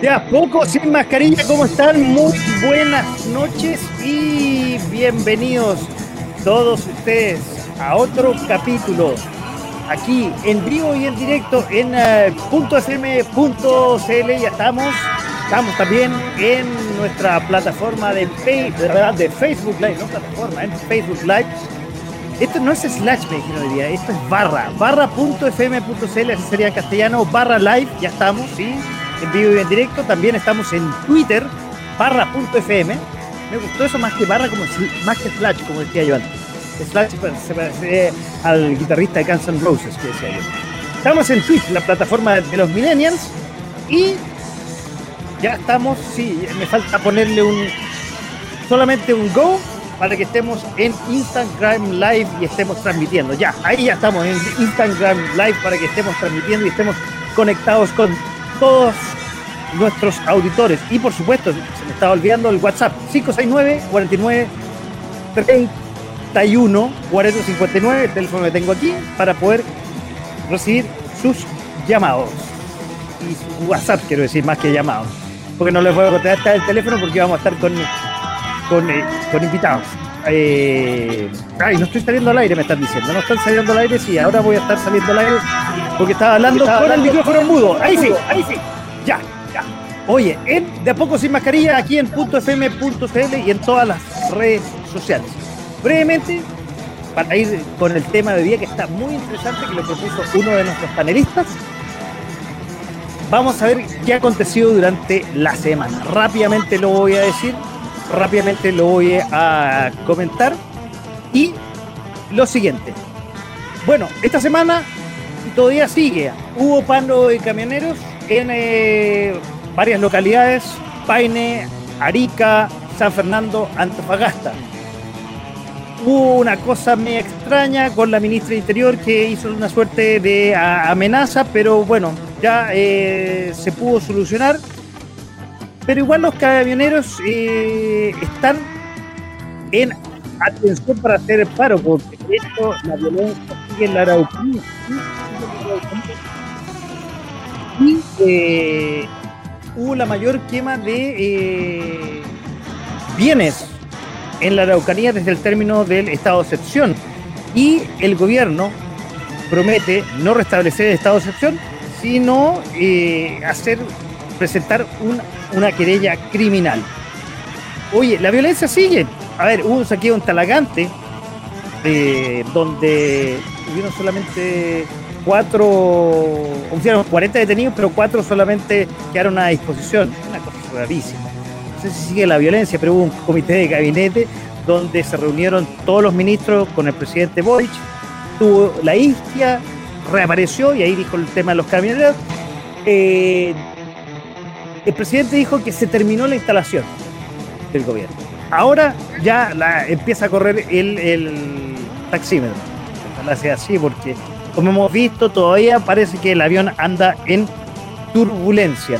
De a poco, sin mascarilla, ¿cómo están? Muy buenas noches y bienvenidos todos ustedes a otro capítulo aquí en vivo y en directo en uh, .fm.cl. Ya estamos, estamos también en nuestra plataforma de, de Facebook Live, no plataforma, en Facebook Live. Esto no es slash, me dijeron esto es barra, barra.fm.cl, así sería en castellano, barra live, ya estamos, ¿sí? En vivo y en directo. También estamos en Twitter, barra.fm. Me gustó eso más que barra, como, más que Slash, como decía yo antes. Slash se parece al guitarrista de Guns N' Roses, que decía yo. Estamos en Twitch, la plataforma de los millennials. Y ya estamos, sí, me falta ponerle un solamente un go para que estemos en Instagram Live y estemos transmitiendo. Ya, ahí ya estamos en Instagram Live para que estemos transmitiendo y estemos conectados con todos nuestros auditores. Y por supuesto, se me estaba olvidando el WhatsApp, 569 49 31 40 59, el teléfono que tengo aquí, para poder recibir sus llamados. Y WhatsApp, quiero decir, más que llamados. Porque no les voy a contestar el teléfono porque vamos a estar con, con, eh, con invitados. Eh, ay, no estoy saliendo al aire, me están diciendo. No están saliendo al aire, sí, ahora voy a estar saliendo al aire porque estaba hablando con el micrófono mudo. Ahí sí, ahí sí. Ya, ya. Oye, en De a poco sin mascarilla, aquí en .fm.cl y en todas las redes sociales. Brevemente, para ir con el tema de día que está muy interesante, que lo propuso uno de nuestros panelistas. Vamos a ver qué ha acontecido durante la semana. Rápidamente lo voy a decir rápidamente lo voy a comentar. Y lo siguiente. Bueno, esta semana todavía sigue. Hubo paro de camioneros en eh, varias localidades. Paine, Arica, San Fernando, Antofagasta. Hubo una cosa muy extraña con la ministra de Interior que hizo una suerte de amenaza, pero bueno, ya eh, se pudo solucionar pero igual los camioneros eh, están en atención para hacer el paro, porque esto, la violencia sigue en la Araucanía. Y eh, hubo la mayor quema de eh, bienes en la Araucanía desde el término del estado de excepción. Y el gobierno promete no restablecer el estado de excepción, sino hacer presentar una querella criminal. Oye, la violencia sigue. A ver, hubo un saqueo en Talagante, eh, donde hubieron solamente cuatro, hubieron 40 detenidos, pero cuatro solamente quedaron a disposición. Una cosa rarísima. No sé si sigue la violencia, pero hubo un comité de gabinete donde se reunieron todos los ministros con el presidente Boric. Tuvo la isquia, reapareció y ahí dijo el tema de los camioneros. Eh, el presidente dijo que se terminó la instalación del gobierno. Ahora ya empieza a correr el, taxímetro. Ojalá así, porque como hemos visto, todavía parece que el avión anda en turbulencia.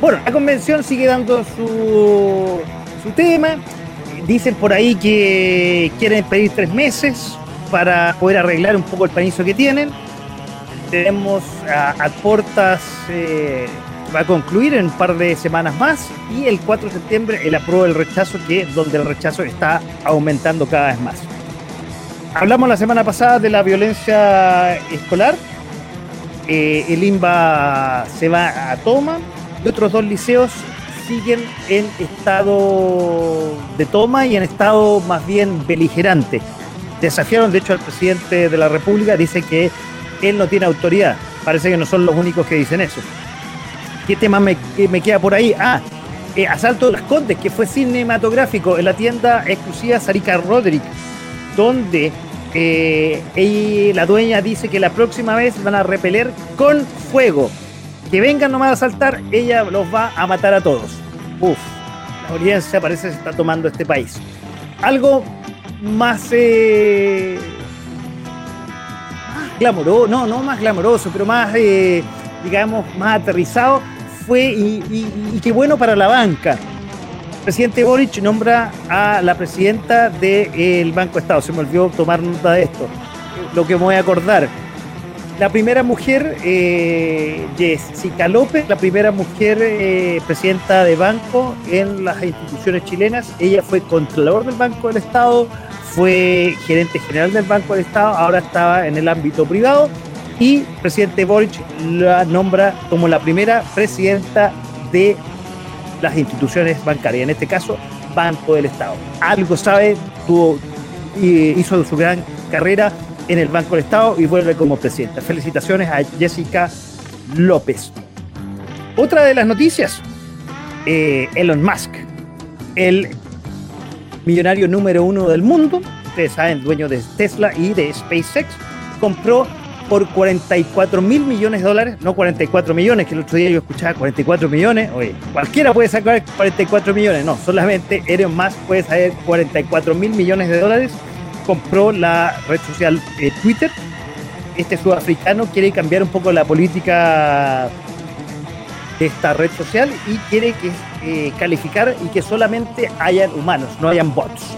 Bueno, la convención sigue dando su, tema. Dicen por ahí que quieren pedir tres meses para poder arreglar un poco el panizo que tienen. Tenemos a, eh, va a concluir en un par de semanas más y el 4 de septiembre el apruebo del rechazo, que donde el rechazo está aumentando cada vez más. Hablamos la semana pasada de la violencia escolar. Eh, el IMBA se va a toma y otros dos liceos siguen en estado de toma y en estado más bien beligerante. Desafiaron, de hecho, al presidente de la República, dice que él no tiene autoridad. Parece que no son los únicos que dicen eso. ¿Qué tema me, me queda por ahí? Ah, eh, Asalto de las Condes, que fue cinematográfico en la tienda exclusiva Sarika Roderick, donde eh, la dueña dice que la próxima vez van a repeler con fuego. Que vengan nomás a asaltar, ella los va a matar a todos. Uf, estadounidense parece que se está tomando este país. Algo más, eh, glamoroso, no, no más glamoroso, pero más, eh, digamos, más aterrizado fue, y, qué bueno para la banca. El presidente Boric nombra a la presidenta del Banco de Estado. Se me olvidó tomar nota de esto. Lo que me voy a acordar. La primera mujer, eh, Jessica López, la primera mujer eh, presidenta de banco en las instituciones chilenas. Ella fue controlador del Banco del Estado, fue gerente general del Banco del Estado, ahora estaba en el ámbito privado y presidente Boric la nombra como la primera presidenta de las instituciones bancarias, en este caso Banco del Estado. Algo sabe, tuvo, hizo su gran carrera en el Banco del Estado y vuelve como presidenta. Felicitaciones a Jessica López. Otra de las noticias, eh, Elon Musk, el millonario número uno del mundo, ustedes saben, dueño de Tesla y de SpaceX, compró por 44 mil millones de dólares, no 44 millones, que el otro día yo escuchaba 44 millones, oye, cualquiera puede sacar 44 millones, no, solamente Elon Musk puede saber 44 mil millones de dólares, compró la red social eh, Twitter, este sudafricano quiere cambiar un poco la política de esta red social y quiere que, eh, calificar y que solamente hayan humanos, no hayan bots.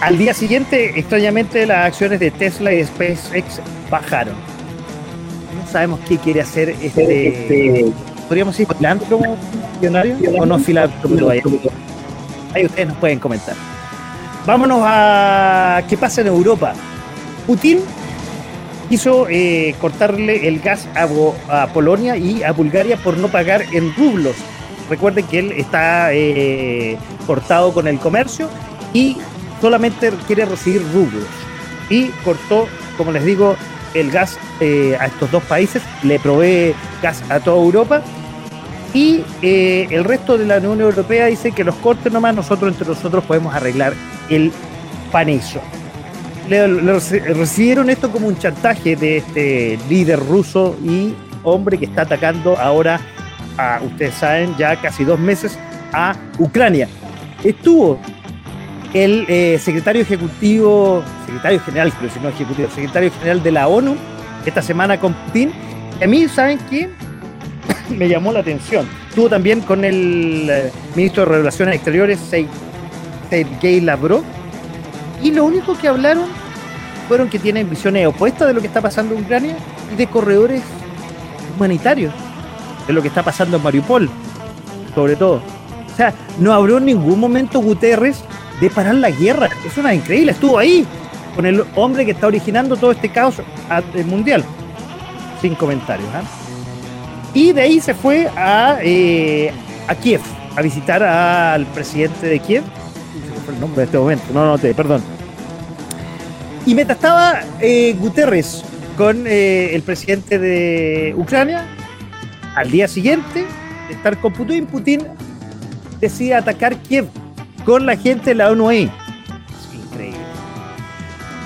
Al día siguiente, extrañamente, las acciones de Tesla y SpaceX bajaron. No sabemos qué quiere hacer este. este ¿Podríamos decir filántropo millonario o no filántropo? Ahí ustedes nos pueden comentar. Vámonos a qué pasa en Europa. Putin quiso eh, cortarle el gas a, Polonia y a Bulgaria por no pagar en rublos. Recuerden que él está eh, cortado con el comercio y solamente quiere recibir rublos. Y cortó, como les digo, el gas eh, a estos dos países, le provee gas a toda Europa. Y eh, el resto de la Unión Europea dice que los cortes nomás, nosotros entre nosotros podemos arreglar el paneso. Le, recibieron esto como un chantaje de este líder ruso y hombre que está atacando ahora, ustedes saben, ya casi dos meses a Ucrania. Estuvo el eh, secretario ejecutivo, secretario general, si no ejecutivo, secretario general de la ONU, esta semana con Putin. Y a mí, ¿saben qué? Me llamó la atención. Estuvo también con el eh, ministro de Relaciones Exteriores, Sergei Lavrov, y lo único que hablaron fueron que tienen visiones opuestas de lo que está pasando en Ucrania y de corredores humanitarios, de lo que está pasando en Mariupol, sobre todo. O sea, no habló en ningún momento Guterres de parar la guerra. Es una increíble, estuvo ahí con el hombre que está originando todo este caos mundial. Sin comentarios. ¿ah? Y de ahí se fue a, eh, a Kiev, a visitar al presidente de Kiev. El nombre de este momento, no noté, perdón. Y mientras estaba eh, Guterres con eh, el presidente de Ucrania, al día siguiente de estar con Putin, Putin decide atacar Kiev con la gente de la ONU Increíble.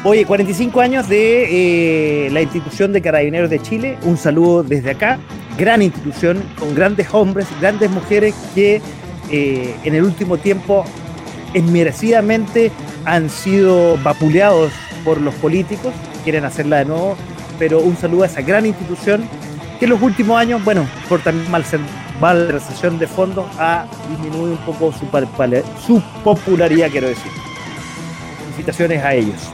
Oye, 45 años de eh, la institución de Carabineros de Chile. Un saludo desde acá. Gran institución con grandes hombres, grandes mujeres que eh, en el último tiempo esmerecidamente han sido vapuleados por los políticos. Quieren hacerla de nuevo. Pero un saludo a esa gran institución que en los últimos años, bueno, por también mal recesión de fondos ha disminuido un poco su, su popularidad, quiero decir. Felicitaciones a ellos.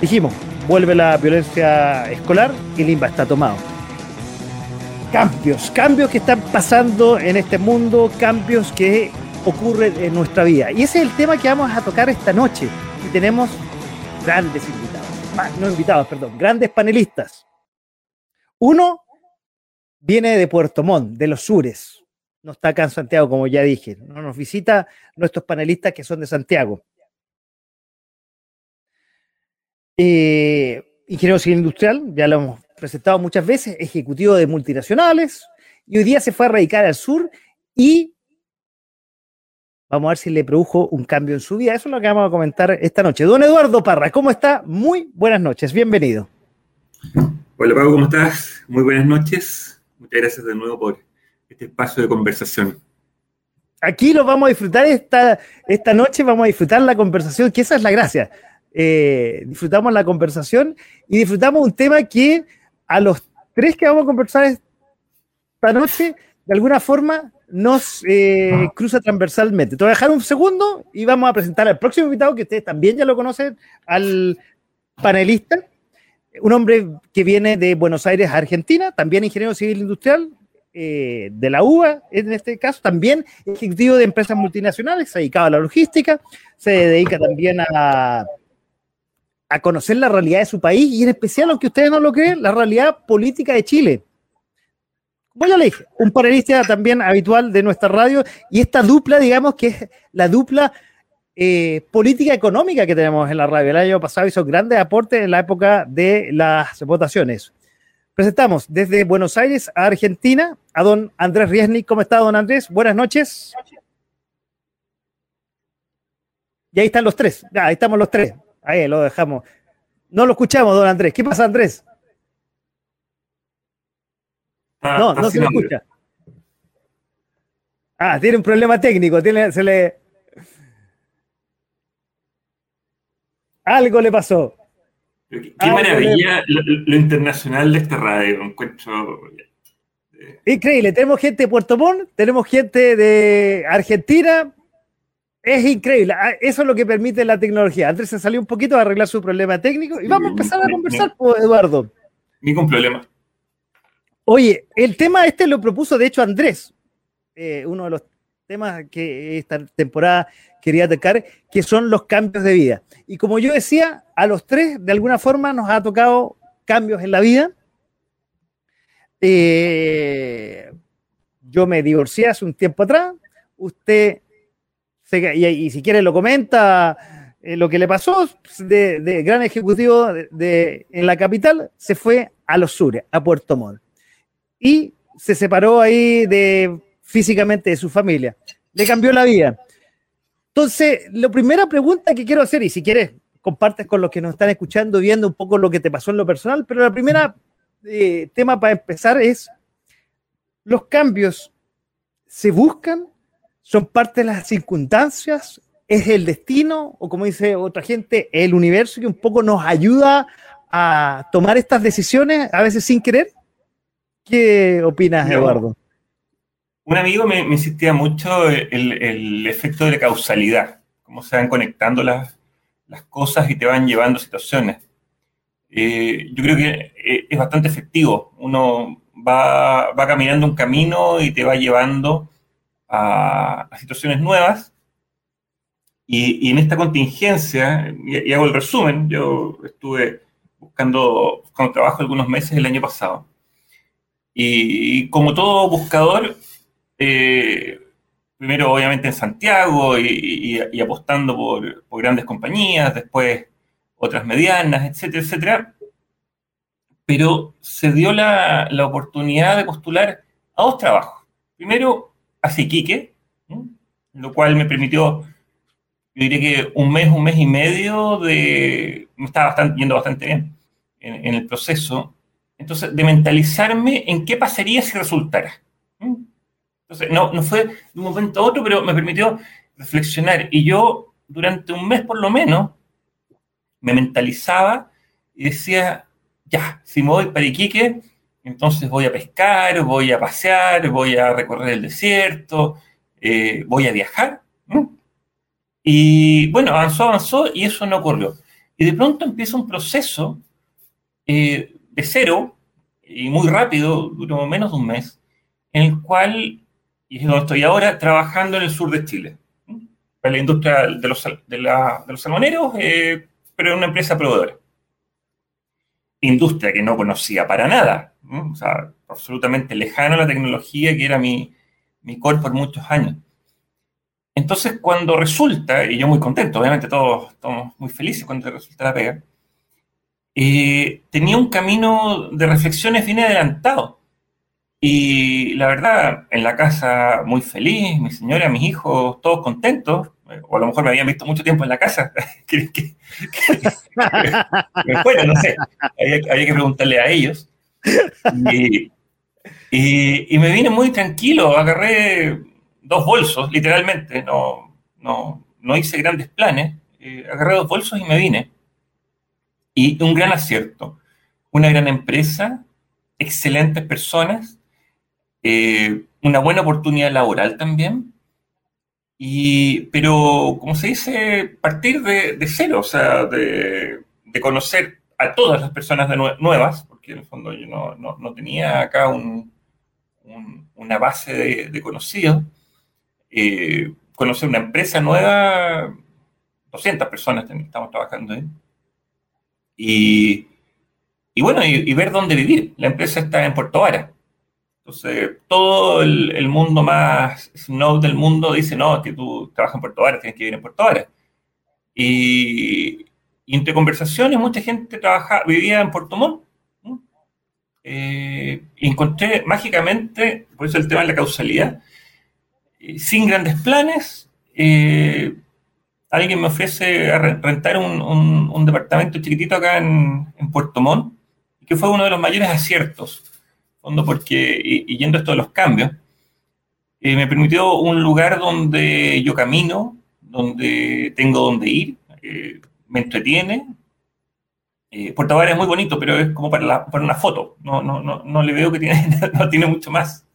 Dijimos, vuelve la violencia escolar y Limba está tomado. Cambios, cambios que están pasando en este mundo, cambios que ocurren en nuestra vida. Y ese es el tema que vamos a tocar esta noche. Y tenemos grandes invitados, no invitados, perdón, grandes panelistas. Uno viene de Puerto Montt, de los sures. No está acá en Santiago, como ya dije. No nos visita nuestros panelistas que son de Santiago. Eh, ingeniero civil industrial, ya lo hemos presentado muchas veces, ejecutivo de multinacionales, y hoy día se fue a radicar al sur y vamos a ver si le produjo un cambio en su vida. Eso es lo que vamos a comentar esta noche. Don Eduardo Parra, ¿cómo está? Muy buenas noches, bienvenido. Hola Pablo, ¿cómo estás? Muy buenas noches. Muchas gracias de nuevo por este espacio de conversación. aquí lo vamos a disfrutar esta, esta noche, vamos a disfrutar la conversación, que esa es la gracia. Eh, disfrutamos la conversación y disfrutamos un tema que a los tres que vamos a conversar esta noche, de alguna forma nos eh, cruza transversalmente. Te voy a dejar un segundo y vamos a presentar al próximo invitado, que ustedes también ya lo conocen, al panelista, un hombre que viene de Buenos Aires, Argentina, también ingeniero civil industrial, eh, de la UBA, en este caso, también ejecutivo de empresas multinacionales, se a la logística, se dedica también a, a conocer la realidad de su país y en especial, aunque ustedes no lo creen, la realidad política de Chile. Voy a leer un panelista también habitual de nuestra radio y esta dupla, digamos que es la dupla eh, política económica que tenemos en la radio. El año pasado hizo grandes aportes en la época de las votaciones. Presentamos desde Buenos Aires a Argentina a don Andrés Riesnik. ¿Cómo está, don Andrés? Buenas noches. Y ahí están los tres. ahí estamos los tres. Ahí lo dejamos. No lo escuchamos, don Andrés. ¿Qué pasa, Andrés? no, no se lo escucha. Ah, tiene un problema técnico. Tiene, se le. Algo le pasó. Qué, maravilla lo, internacional de esta radio, encuentro. Eh, increíble, tenemos gente de Puerto Montt, tenemos gente de Argentina. Es increíble, ah, eso es lo que permite la tecnología. Andrés se salió un poquito a arreglar su problema técnico y vamos a empezar a conversar, pues, Eduardo. Ningún problema. Oye, el tema este lo propuso de hecho Andrés, eh, uno de los temas que esta temporada quería tocar, que son los cambios de vida. Y como yo decía, a los tres de alguna forma nos ha tocado cambios en la vida. Eh, yo me divorcié hace un tiempo atrás, usted, y, si quiere lo comenta, eh, lo que le pasó de, gran ejecutivo de, en la capital, se fue a los sures, a Puerto Montt. Y se separó ahí de físicamente de su familia. Le cambió la vida. Entonces, la primera pregunta que quiero hacer, y si quieres, compartes con los que nos están escuchando, viendo un poco lo que te pasó en lo personal, pero la primera eh, tema para empezar es, ¿los cambios se buscan? ¿Son parte de las circunstancias? ¿Es el destino? O como dice otra gente, el universo que un poco nos ayuda a tomar estas decisiones, a veces sin querer? ¿Qué opinas, Eduardo? Un amigo me, insistía mucho el, efecto de la causalidad, cómo se van conectando las, cosas y te van llevando situaciones. Eh, yo creo que eh, es bastante efectivo. Uno va, caminando un camino y te va llevando a, situaciones nuevas. Y, en esta contingencia, y, hago el resumen, yo estuve buscando, buscando trabajo algunos meses el año pasado. Y como todo buscador, eh, primero obviamente en Santiago y, apostando por, grandes compañías, después otras medianas, etcétera, etcétera. Pero se dio la, oportunidad de postular a dos trabajos. Primero a Siquique, lo cual me permitió, yo diría que un mes, un mes y medio de... me estaba bastante, yendo bastante bien en, en el proceso. Entonces, de mentalizarme en qué pasaría si resultara. Entonces, no, no fue de un momento a otro, pero me permitió reflexionar. Y yo, durante un mes por lo menos, me mentalizaba y decía, ya, si me voy para Iquique, entonces voy a pescar, voy a pasear, voy a recorrer el desierto, eh, voy a viajar. Y bueno, avanzó, avanzó y eso no ocurrió. Y de pronto empieza un proceso eh, de cero y muy rápido, duró menos de un mes, en el cual y es donde estoy ahora, trabajando en el sur de Chile, para la industria de los, de, los salmoneros, eh, pero en una empresa proveedora. Industria que no conocía para nada, o sea, absolutamente lejano a la tecnología que era mi, mi core por muchos años. Entonces, cuando resulta, y yo muy contento, obviamente todos estamos muy felices cuando resulta la pega, eh, tenía un camino de reflexiones bien adelantado. Y la verdad, en la casa muy feliz, mi señora, mis hijos, todos contentos, o a lo mejor me habían visto mucho tiempo en la casa, que, me fuera, no sé, había, que preguntarle a ellos. Y, y, me vine muy tranquilo, agarré dos bolsos, literalmente, no, no, no hice grandes planes, eh, agarré dos bolsos y me vine. Y un gran acierto, una gran empresa, excelentes personas, eh, una buena oportunidad laboral también, y, pero, como se dice, partir de, cero, o sea, de, conocer a todas las personas de nuevas, porque en el fondo yo no, tenía acá una base de, conocidos, eh, conocer una empresa nueva, 200 personas estamos trabajando ahí, y, y bueno, y, ver dónde vivir. La empresa está en Puerto Vara. Entonces, todo el, mundo más snow del mundo dice, no, que tú trabajas en Puerto Vara, tienes que vivir en Puerto Vara. Y, entre conversaciones, mucha gente trabaja, vivía en Puerto Montt. Eh, encontré mágicamente, por eso el tema de la causalidad, eh, sin grandes planes, eh, alguien me ofrece rentar un, departamento chiquitito acá en, en Puerto Montt, que fue uno de los mayores aciertos fondo porque, y, yendo esto de los cambios, eh, me permitió un lugar donde yo camino, donde tengo donde ir, eh, me entretiene. Eh, Puerto Vara es muy bonito, pero es como para, para una foto. No, no, no, no, le veo que tiene, no tiene mucho más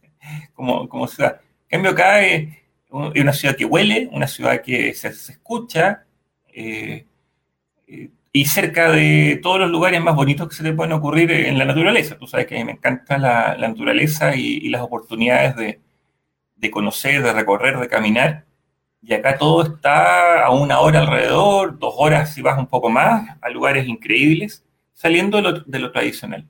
como, como ciudad. En cambio, acá es, una ciudad que huele, una ciudad que se, escucha. Eh, y cerca de todos los lugares más bonitos que se te pueden ocurrir en la naturaleza. Tú sabes que a mí me encanta la, naturaleza y, las oportunidades de, conocer, de recorrer, de caminar. Y acá todo está a una hora alrededor, dos horas si vas un poco más, a lugares increíbles, saliendo de lo, tradicional.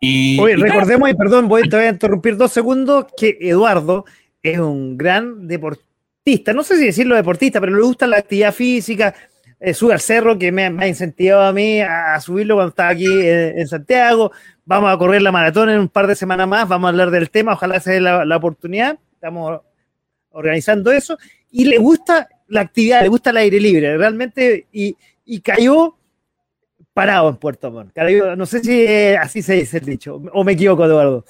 Y, Oye, recordemos, y perdón, voy, te voy a interrumpir dos segundos, que Eduardo es un gran deportista. No sé si decirlo deportista, pero le gusta la actividad física, eh, sube al cerro, que me, ha incentivado a mí a, subirlo cuando estaba aquí en, Santiago. Vamos a correr la maratón en un par de semanas más, vamos a hablar del tema, ojalá se dé la, oportunidad. Estamos organizando eso. Y le gusta la actividad, le gusta el aire libre, realmente, y, cayó parado en Puerto Montt. No sé si así se dice el dicho, o me equivoco, Eduardo.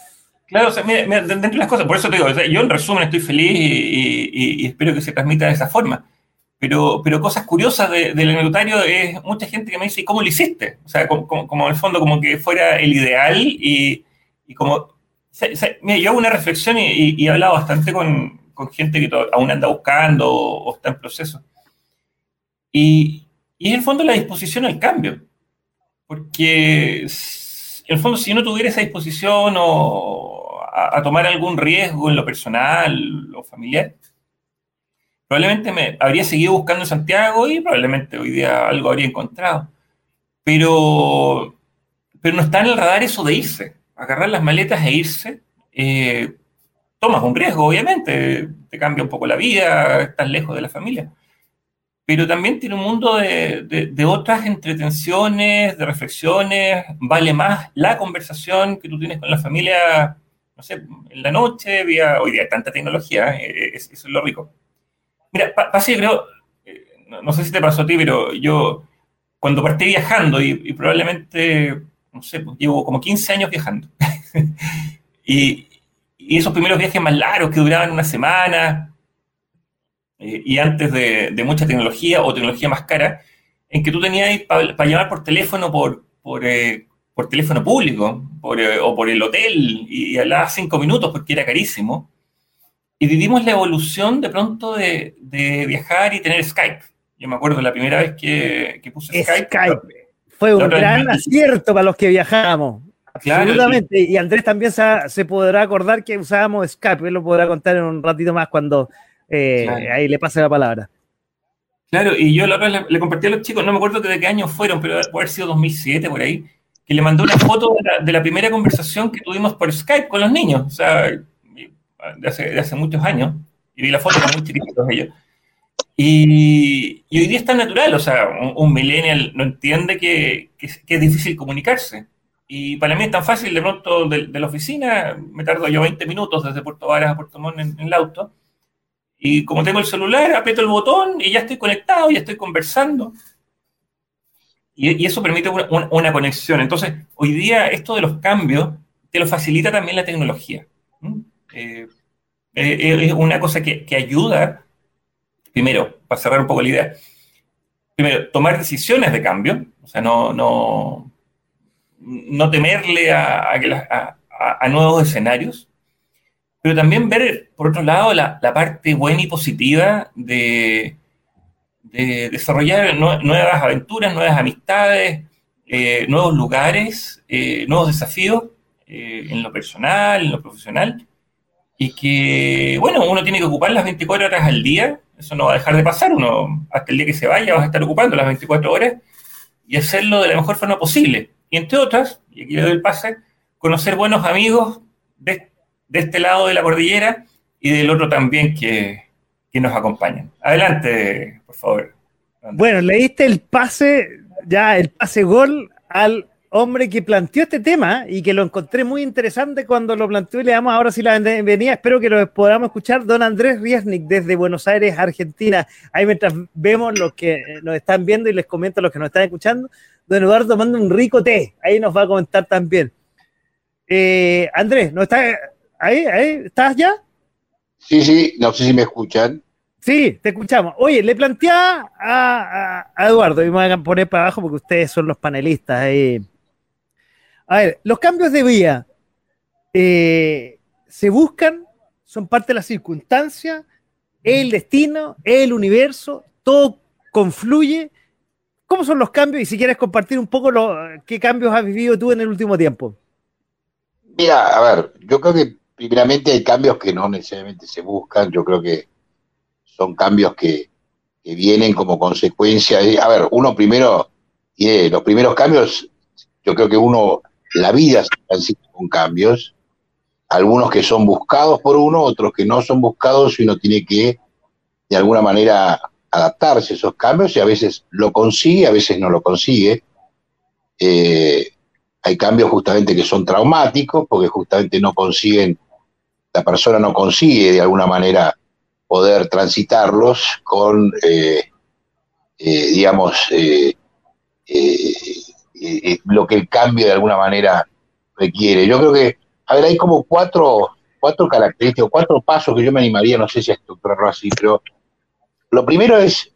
Claro, o sea, dentro de las cosas, por eso te digo, yo en resumen estoy feliz y, espero que se transmita de esa forma. Pero, pero cosas curiosas del anecdotario es mucha gente que me dice, ¿cómo lo hiciste? O sea, como, en el fondo como que fuera el ideal y, como... mira, yo hago una reflexión y, he hablado bastante con, gente que aún anda buscando o, está en proceso. Y, y es en el fondo la disposición al cambio. Porque en el fondo si no tuviera esa disposición o a tomar algún riesgo en lo personal o familiar, probablemente me habría seguido buscando en Santiago y probablemente hoy día algo habría encontrado. Pero, pero no está en el radar eso de irse, agarrar las maletas e irse. Eh, tomas un riesgo, obviamente, te cambia un poco la vida, estás lejos de la familia. Pero también tiene un mundo de, otras entretenciones, de reflexiones, vale más la conversación que tú tienes con la familia, no sé, en la noche, vía, hoy día hay tanta tecnología, eh, eso es lo rico Mira, pasa yo creo, eh, no, sé si te pasó a ti, pero yo cuando partí viajando y, probablemente, no sé, pues, llevo como 15 años viajando. y, esos primeros viajes más largos que duraban una semana eh, y antes de, mucha tecnología o tecnología más cara, en que tú tenías para llamar por teléfono por, por, eh, teléfono público o por el hotel y, y hablabas cinco minutos porque era carísimo y vivimos la evolución de pronto de, viajar y tener Skype. Yo me acuerdo la primera vez que, puse Skype. Fue un gran acierto para los que viajamos. Absolutamente. y Andrés también se, podrá acordar que usábamos Skype. Él lo podrá contar en un ratito más cuando eh, ahí le pase la palabra. Claro, y yo la otra le, le, compartí a los chicos, no me acuerdo de qué año fueron, pero puede haber sido 2007 por ahí, que le mandé una foto de la, de la primera conversación que tuvimos por Skype con los niños. O sea, de hace, muchos años, y vi la foto, con muy chiquititos ellos. Y, y, hoy día es tan natural, o sea, un, millennial no entiende que, que, es difícil comunicarse. Y para mí es tan fácil, de pronto, de, la oficina, me tardo yo 20 minutos desde Puerto Varas a Puerto Montt en, el auto. Y como tengo el celular, aprieto el botón y ya estoy conectado, ya estoy conversando. Y, y eso permite una, una, conexión. Entonces, hoy día esto de los cambios te lo facilita también la tecnología. Eh, es una cosa que, que ayuda, primero, para cerrar un poco la idea, primero, tomar decisiones de cambio, o sea, no, no, no temerle a, a, nuevos escenarios, pero también ver, por otro lado, la, parte buena y positiva de, de desarrollar nuevas aventuras, nuevas amistades, eh, nuevos lugares, eh, nuevos desafíos eh, en lo personal, en lo profesional, y que, bueno, uno tiene que ocupar las 24 horas al día eso no va a dejar de pasar. Uno, hasta el día que se vaya, vas a estar ocupando las 24 horas y hacerlo de la mejor forma posible. Y entre otras, y aquí le doy el pase, conocer buenos amigos de, este lado de la cordillera y del otro también que, que nos acompañan. Adelante, por favor. Bueno, leíste el pase, ya el pase gol al hombre que planteó este tema y que lo encontré muy interesante cuando lo planteó y le damos ahora sí la bienvenida. Espero que lo podamos escuchar. Don Andrés Riesnik desde Buenos Aires, Argentina. Ahí mientras vemos los que nos están viendo y les comento a los que nos están escuchando. Don Eduardo tomando un rico té. Ahí nos va a comentar también. Eh, Andrés, ¿no está ahí? ahí? ¿Estás ya? Sí, sí, no sé si me escuchan. Sí, te escuchamos. Oye, le planteé a, Eduardo, y me voy a poner para abajo porque ustedes son los panelistas ahí. A ver, los cambios de vía eh, se buscan, son parte de la circunstancia, el destino, el universo, todo confluye. ¿Cómo son los cambios? Y si quieres compartir un poco lo, qué cambios has vivido tú en el último tiempo. Mira, a ver, yo creo que primeramente hay cambios que no necesariamente se buscan, yo creo que son cambios que, vienen como consecuencia. a ver, uno primero tiene los primeros cambios, yo creo que uno la vida se transita con cambios, algunos que son buscados por uno, otros que no son buscados y uno tiene que, de alguna manera, adaptarse a esos cambios y a veces lo consigue, a veces no lo consigue. Eh, hay cambios justamente que son traumáticos porque justamente no consiguen, la persona no consigue de alguna manera poder transitarlos con, eh, eh, digamos, lo que el cambio de alguna manera requiere. Yo creo que, a ver, hay como cuatro, cuatro características, cuatro pasos que yo me animaría, no sé si a estructurarlo así, pero lo primero es,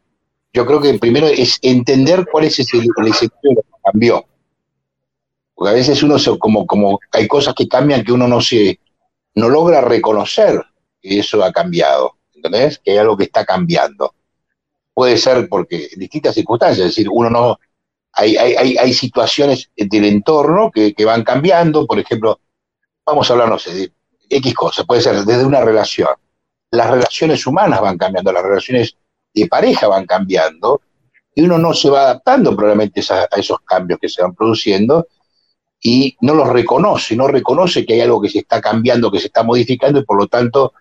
yo creo que primero es entender cuál es ese, el escenario que cambió. Porque a veces uno se, como, como hay cosas que cambian que uno no se, no logra reconocer que eso ha cambiado, ¿entendés? Que hay algo que está cambiando. Puede ser porque en distintas circunstancias, es decir, uno no, hay, hay, hay situaciones del entorno que, van cambiando, por ejemplo, vamos a hablar, no sé, de X cosas, puede ser desde una relación. Las relaciones humanas van cambiando, las relaciones de pareja van cambiando, y uno no se va adaptando probablemente a, esos cambios que se van produciendo y no los reconoce, no reconoce que hay algo que se está cambiando, que se está modificando, y por lo tanto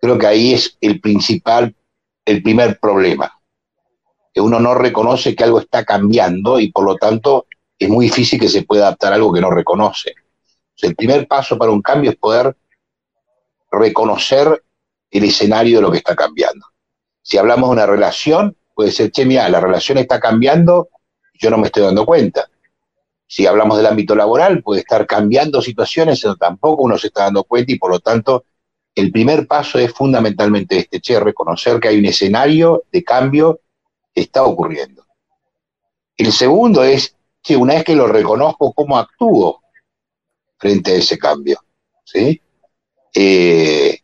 creo que ahí es el principal, el primer problema uno no reconoce que algo está cambiando y por lo tanto es muy difícil que se pueda adaptar a algo que no reconoce. el primer paso para un cambio es poder reconocer el escenario de lo que está cambiando. Si hablamos de una relación, puede ser, che, mira, la relación está cambiando, yo no me estoy dando cuenta. Si hablamos del ámbito laboral, puede estar cambiando situaciones, pero tampoco uno se está dando cuenta y por lo tanto el primer paso es fundamentalmente este, che, reconocer que hay un escenario de cambio está ocurriendo. El segundo es que una vez que lo reconozco, ¿cómo actúo frente a ese cambio? ¿Sí? Eh,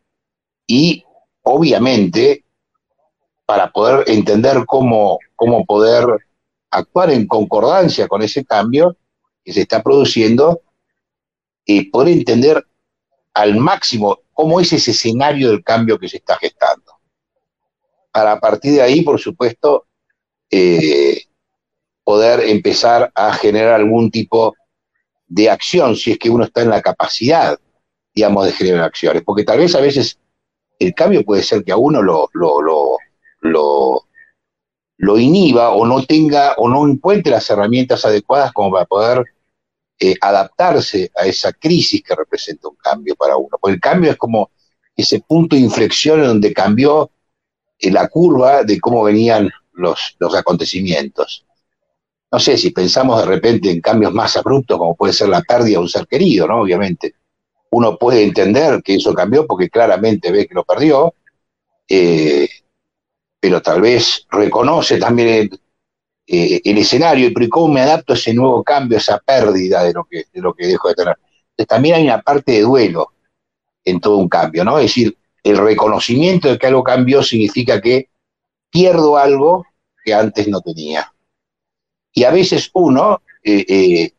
y obviamente, para poder entender cómo, cómo poder actuar en concordancia con ese cambio que se está produciendo, y poder entender al máximo cómo es ese escenario del cambio que se está gestando. Para a partir de ahí, por supuesto, eh, poder empezar a generar algún tipo de acción, si es que uno está en la capacidad, digamos, de generar acciones. Porque tal vez a veces el cambio puede ser que a uno lo, lo, lo, lo, inhiba o no tenga o no encuentre las herramientas adecuadas como para poder eh, adaptarse a esa crisis que representa un cambio para uno. Porque el cambio es como ese punto de inflexión en donde cambió eh, la curva de cómo venían los, los acontecimientos. No sé si pensamos de repente en cambios más abruptos, como puede ser la pérdida de un ser querido, ¿no? Obviamente. uno puede entender que eso cambió porque claramente ve que lo perdió, eh, pero tal vez reconoce también el, eh, el escenario y cómo me adapto a ese nuevo cambio, a esa pérdida de lo que, de lo que dejo de tener. Entonces, también hay una parte de duelo en todo un cambio, ¿no? Es decir, el reconocimiento de que algo cambió significa que pierdo algo que antes no tenía. Y a veces uno, eh, eh,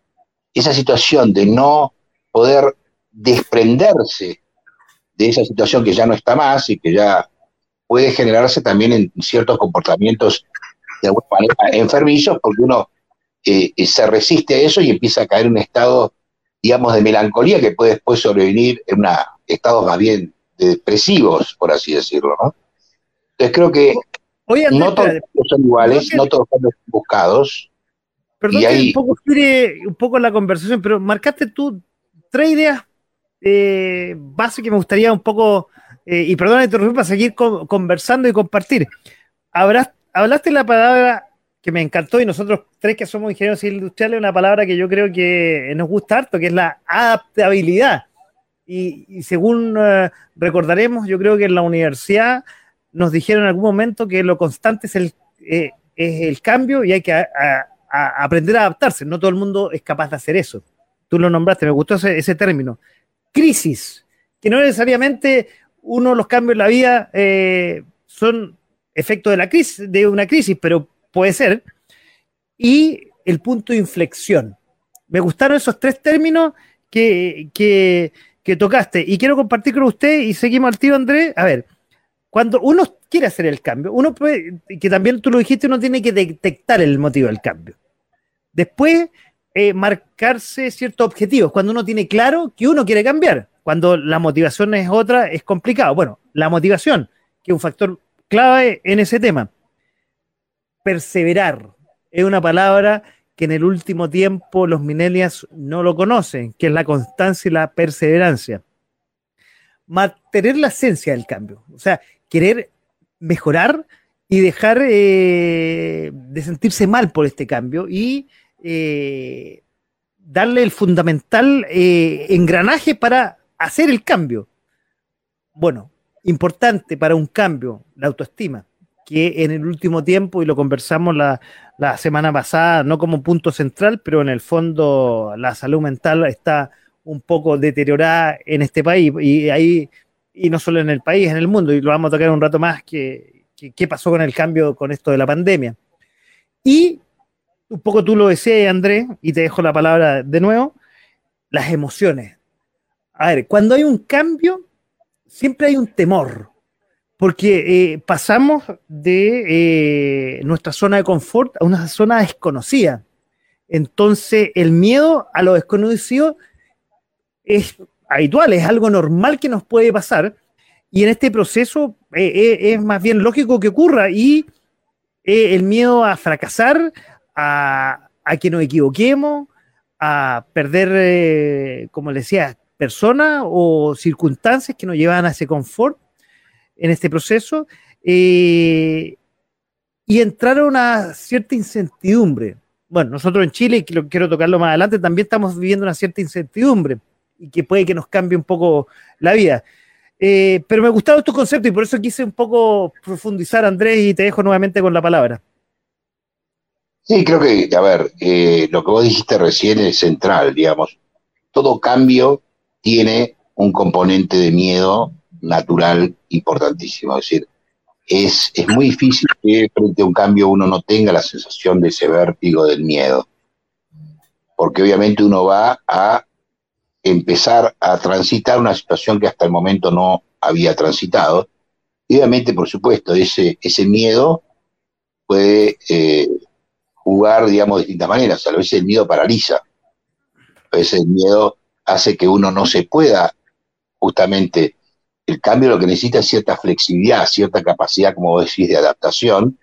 esa situación de no poder desprenderse de esa situación que ya no está más y que ya puede generarse también en ciertos comportamientos de alguna manera enfermizos, porque uno eh, se resiste a eso y empieza a caer en un estado, digamos, de melancolía que puede después sobrevenir en una, estados más bien depresivos, por así decirlo, ¿no? Entonces creo que no todos son iguales, no, todos son buscados. Perdón un poco un poco la conversación, pero marcaste tú tres ideas eh, básicas que me gustaría un poco, eh, y perdón interrumpir para seguir conversando y compartir. hablaste la palabra que me encantó y nosotros tres que somos ingenieros industriales, una palabra que yo creo que nos gusta harto, que es la adaptabilidad. Y, según eh, recordaremos, yo creo que en la universidad nos dijeron en algún momento que lo constante es el, eh, es el cambio y hay que aprender a adaptarse. No todo el mundo es capaz de hacer eso. Tú lo nombraste, me gustó ese, término. Crisis, que no necesariamente uno de los cambios en la vida eh, son efecto de, la crisis, de una crisis, pero puede ser. Y el punto de inflexión. Me gustaron esos tres términos que, que, que tocaste y quiero compartir con usted y seguimos al tiro, Andrés. A ver, cuando uno quiere hacer el cambio, uno puede, que también tú lo dijiste, uno tiene que detectar el motivo del cambio. Después, eh, marcarse ciertos objetivos. Cuando uno tiene claro que uno quiere cambiar, cuando la motivación es otra, es complicado. Bueno, la motivación, que es un factor clave en ese tema. Perseverar es una palabra que en el último tiempo los millennials no lo conocen, que es la constancia y la perseverancia. Mantener la esencia del cambio, o sea, querer mejorar y dejar eh, de sentirse mal por este cambio y eh, darle el fundamental eh, engranaje para hacer el cambio. Bueno, importante para un cambio, la autoestima que en el último tiempo, y lo conversamos la, semana pasada, no como punto central, pero en el fondo la salud mental está un poco deteriorada en este país, y ahí, y no solo en el país, en el mundo, y lo vamos a tocar un rato más, que, qué pasó con el cambio con esto de la pandemia. Y un poco tú lo decías, Andrés, y te dejo la palabra de nuevo, las emociones. A ver, cuando hay un cambio, siempre hay un temor porque eh, pasamos de eh, nuestra zona de confort a una zona desconocida. Entonces, el miedo a lo desconocido es habitual, es algo normal que nos puede pasar. Y en este proceso eh, es más bien lógico que ocurra. Y el miedo a fracasar, a, a, que nos equivoquemos, a perder, como le decía, personas o circunstancias que nos llevan a ese confort en este proceso eh, y entraron una cierta incertidumbre. Bueno, nosotros en Chile, quiero tocarlo más adelante, también estamos viviendo una cierta incertidumbre y que puede que nos cambie un poco la vida. Eh, pero me gustaron estos conceptos y por eso quise un poco profundizar, Andrés, y te dejo nuevamente con la palabra. Sí, creo que, a ver, eh, lo que vos dijiste recién es central, digamos. Todo cambio tiene un componente de miedo natural importantísimo. Es decir, es, es muy difícil que frente a un cambio uno no tenga la sensación de ese vértigo del miedo. Porque obviamente uno va a empezar a transitar una situación que hasta el momento no había transitado. Y obviamente, por supuesto, ese, ese miedo puede eh, jugar, digamos, de distintas maneras. A veces el miedo paraliza. A veces el miedo hace que uno no se pueda justamente el cambio lo que necesita es cierta flexibilidad, cierta capacidad, como decís, de adaptación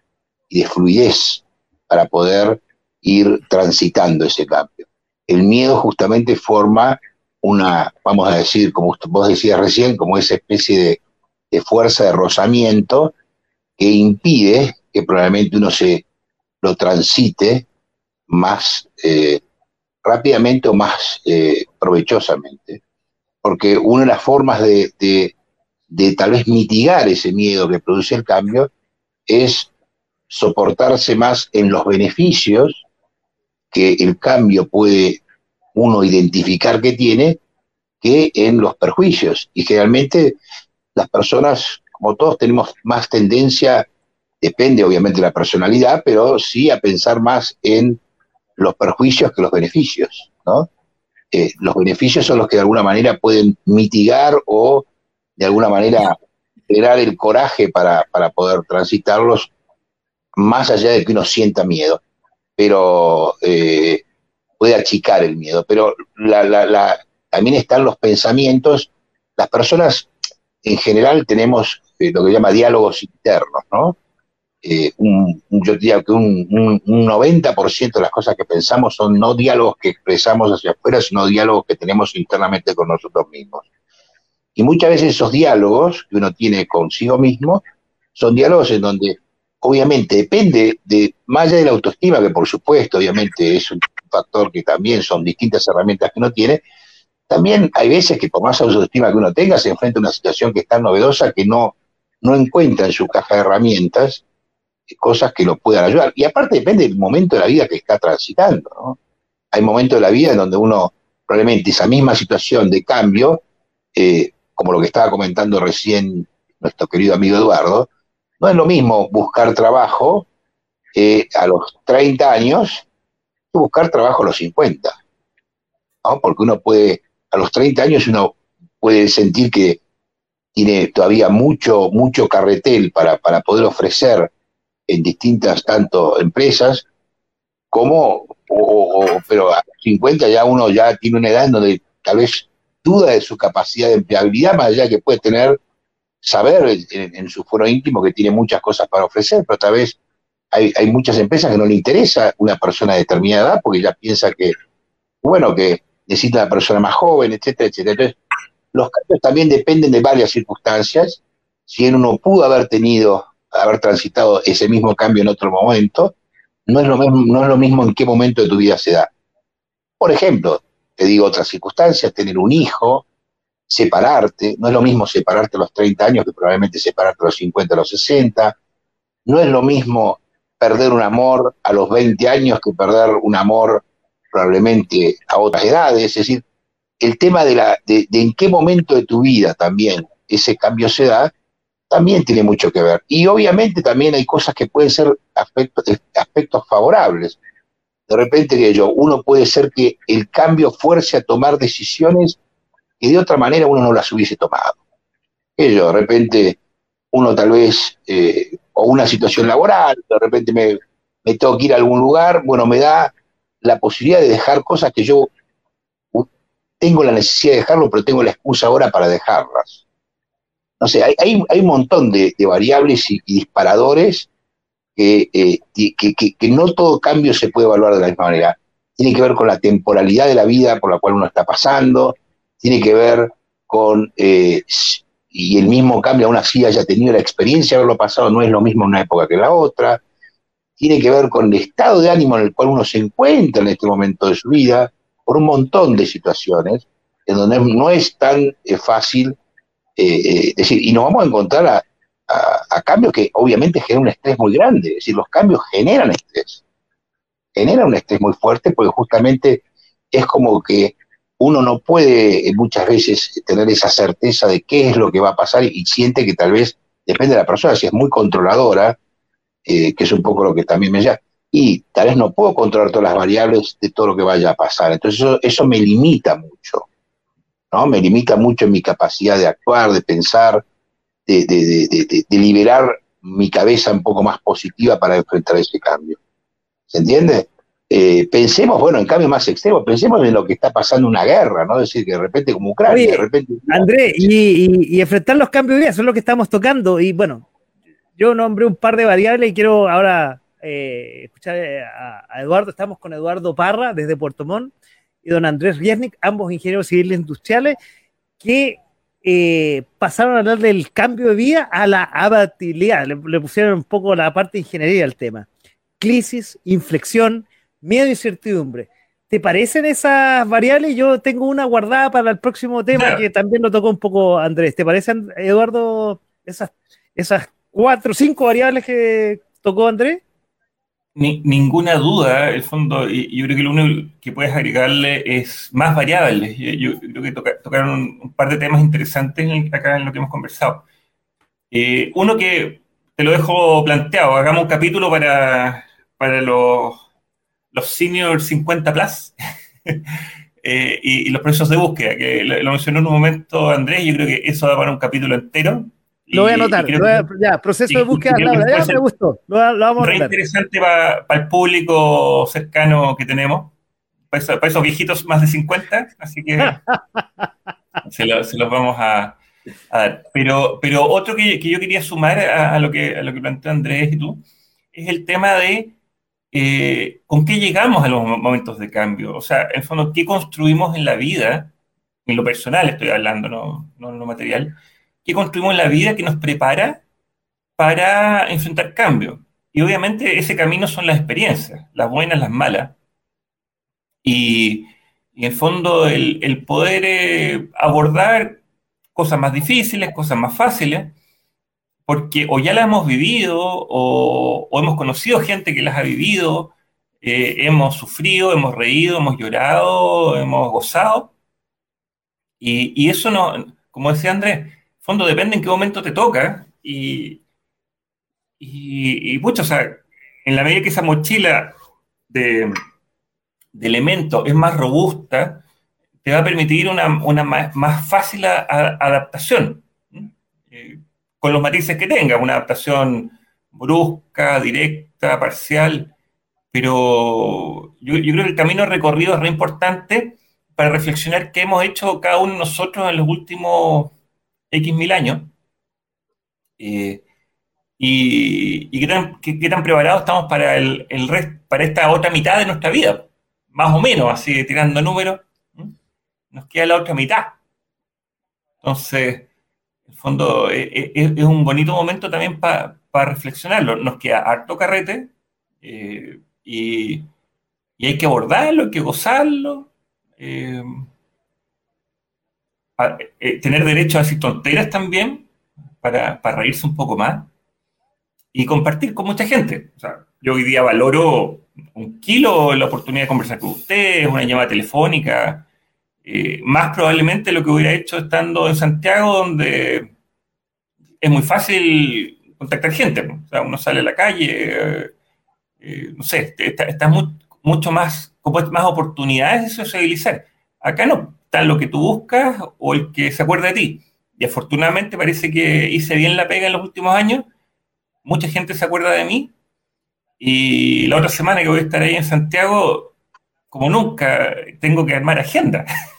y de fluidez para poder ir transitando ese cambio. El miedo justamente forma una, vamos a decir, como vos decías recién, como esa especie de, fuerza de rozamiento que impide que probablemente uno se lo transite más eh, rápidamente o más eh, provechosamente. porque una de las formas de, de tal vez mitigar ese miedo que produce el cambio es soportarse más en los beneficios que el cambio puede uno identificar que tiene que en los perjuicios. Y generalmente las personas, como todos, tenemos más tendencia, depende obviamente de la personalidad, pero sí a pensar más en los perjuicios que los beneficios, ¿no? Eh, los beneficios son los que de alguna manera pueden mitigar o de alguna manera generar el coraje para, para poder transitarlos más allá de que uno sienta miedo, pero eh, puede achicar el miedo. Pero la, también están los pensamientos. Las personas en general tenemos eh, lo que llama diálogos internos, ¿no? Eh, yo diría que un, un, 90% de las cosas que pensamos son no diálogos que expresamos hacia afuera, sino diálogos que tenemos internamente con nosotros mismos. Y muchas veces esos diálogos que uno tiene consigo mismo son diálogos en donde obviamente depende de, más allá de la autoestima, que por supuesto, obviamente es un factor que también son distintas herramientas que uno tiene, también hay veces que por más autoestima que uno tenga, se enfrenta a una situación que es tan novedosa que no, no encuentra en su caja de herramientas eh, cosas que lo puedan ayudar. Y aparte depende del momento de la vida que está transitando. Hay momentos de la vida en donde uno probablemente esa misma situación de cambio, eh, como lo que estaba comentando recién nuestro querido amigo Eduardo, no es lo mismo buscar trabajo eh, a los 30 años buscar trabajo a los 50. ¿no? Porque uno puede, a los 30 años uno puede sentir que tiene todavía mucho, mucho carretel para, para poder ofrecer en distintas tanto empresas como, pero a 50 ya uno ya tiene una edad en donde tal vez duda de su capacidad de empleabilidad, más allá que puede tener saber en, su foro íntimo que tiene muchas cosas para ofrecer, pero tal vez hay, muchas empresas que no le interesa una persona de determinada edad porque ya piensa que, bueno, que necesita una persona más joven, etcétera, etcétera. Entonces, los cambios también dependen de varias circunstancias. Si uno pudo haber tenido, haber transitado ese mismo cambio en otro momento, no es lo mismo, no es lo mismo en qué momento de tu vida se da. Por ejemplo, te digo otras circunstancias, tener un hijo, separarte, no es lo mismo separarte a los 30 años que probablemente separarte a los 50, a los 60, no es lo mismo perder un amor a los 20 años que perder un amor probablemente a otras edades, es decir, el tema de, la, de, en qué momento de tu vida también ese cambio se da, también tiene mucho que ver. Y obviamente también hay cosas que pueden ser aspectos, aspectos favorables. De repente que yo, uno puede ser que el cambio fuerce a tomar decisiones y de otra manera uno no las hubiese tomado. Ello, de repente uno tal vez, eh, o una situación laboral, de repente me, tengo que ir a algún lugar, bueno, me da la posibilidad de dejar cosas que yo tengo la necesidad de dejarlo, pero tengo la excusa ahora para dejarlas. No sé, hay, hay, un montón de, variables y, disparadores que, eh, que, que, no todo cambio se puede evaluar de la misma manera. Tiene que ver con la temporalidad de la vida por la cual uno está pasando, tiene que ver con, eh, y el mismo cambio aún así haya tenido la experiencia de haberlo pasado, no es lo mismo en una época que en la otra, tiene que ver con el estado de ánimo en el cual uno se encuentra en este momento de su vida, por un montón de situaciones, en donde no es tan eh, fácil eh, decir, y nos vamos a encontrar a, a, cambios que obviamente generan un estrés muy grande, es decir, los cambios generan estrés, generan un estrés muy fuerte porque justamente es como que uno no puede eh, muchas veces tener esa certeza de qué es lo que va a pasar y, siente que tal vez, depende de la persona, si es muy controladora, eh, que es un poco lo que también me llama, y tal vez no puedo controlar todas las variables de todo lo que vaya a pasar. Entonces eso, me limita mucho, ¿no? Me limita mucho en mi capacidad de actuar, de pensar, de, de liberar mi cabeza un poco más positiva para enfrentar ese cambio. ¿Se entiende? Eh, pensemos, bueno, en cambio más extremo, pensemos en lo que está pasando una guerra, ¿no? Es decir, que de repente como Ucrania, de repente... André, y, enfrentar los cambios de vida, eso es lo que estamos tocando. Y bueno, yo nombré un par de variables y quiero ahora eh, escuchar eh, a, Eduardo. Estamos con Eduardo Parra desde Puerto Montt y don Andrés Riesnik, ambos ingenieros civiles industriales, que pasaron a hablar del cambio de vida a la abatibilidad. Le, le pusieron un poco la parte de ingeniería al tema. Crisis, inflexión, miedo e incertidumbre. ¿Te parecen esas variables? Yo tengo una guardada para el próximo tema que también lo tocó un poco Andrés. ¿Te parecen, Eduardo, esas, esas cuatro, cinco variables que tocó Andrés? ninguna duda, el fondo, y yo creo que lo único que puedes agregarle es más variables. Yo, creo que tocaron un, par de temas interesantes acá en lo que hemos conversado. Eh, uno que te lo dejo planteado, hagamos un capítulo para, para los, los senior 50 plus eh, y, los procesos de búsqueda, que lo, mencionó en un momento Andrés, yo creo que eso va para un capítulo entero. Lo voy a anotar, ya, proceso de búsqueda, ya me gustó, lo, vamos a interesante para, el público cercano que tenemos, para, esos viejitos más de 50, así que se, los vamos a, dar. Pero, pero otro que, yo quería sumar a, lo que, a lo que planteó Andrés y tú, es el tema de eh, con qué llegamos a los momentos de cambio. O sea, en fondo, qué construimos en la vida, en lo personal estoy hablando, no, no en lo material, ¿Qué construimos en la vida que nos prepara para enfrentar cambios. Y obviamente ese camino son las experiencias, las buenas, las malas. Y, en fondo el, poder eh, abordar cosas más difíciles, cosas más fáciles, porque o ya las hemos vivido o, hemos conocido gente que las ha vivido, eh, hemos sufrido, hemos reído, hemos llorado, hemos gozado. Y, y eso no, como decía Andrés, fondo depende en qué momento te toca y, y, mucho, o sea, en la medida que esa mochila de, elementos es más robusta, te va a permitir una, más, fácil adaptación, eh, con los matices que tenga, una adaptación brusca, directa, parcial, pero yo, creo que el camino recorrido es re importante para reflexionar qué hemos hecho cada uno de nosotros en los últimos X mil años. Eh, y, qué, tan, preparados estamos para, el, para esta otra mitad de nuestra vida, más o menos, así tirando números, nos queda la otra mitad. Entonces, fondo, eh, eh, es, un bonito momento también para reflexionarlo. Nos queda harto carrete y, hay que abordarlo, hay que gozarlo. Eh, tener derecho a decir tonteras también, para, reírse un poco más, y compartir con mucha gente. O sea, yo hoy día valoro un kilo la oportunidad de conversar con ustedes, una llamada telefónica, eh, más probablemente lo que hubiera hecho estando en Santiago, donde es muy fácil contactar gente. O sea, uno sale a la calle, eh, no sé, está, mucho más, con más oportunidades de socializar. Acá no, está lo que tú buscas o el que se acuerda de ti. Y afortunadamente parece que hice bien la pega en los últimos años. Mucha gente se acuerda de mí. Y la otra semana que voy a estar ahí en Santiago, como nunca, tengo que armar agenda.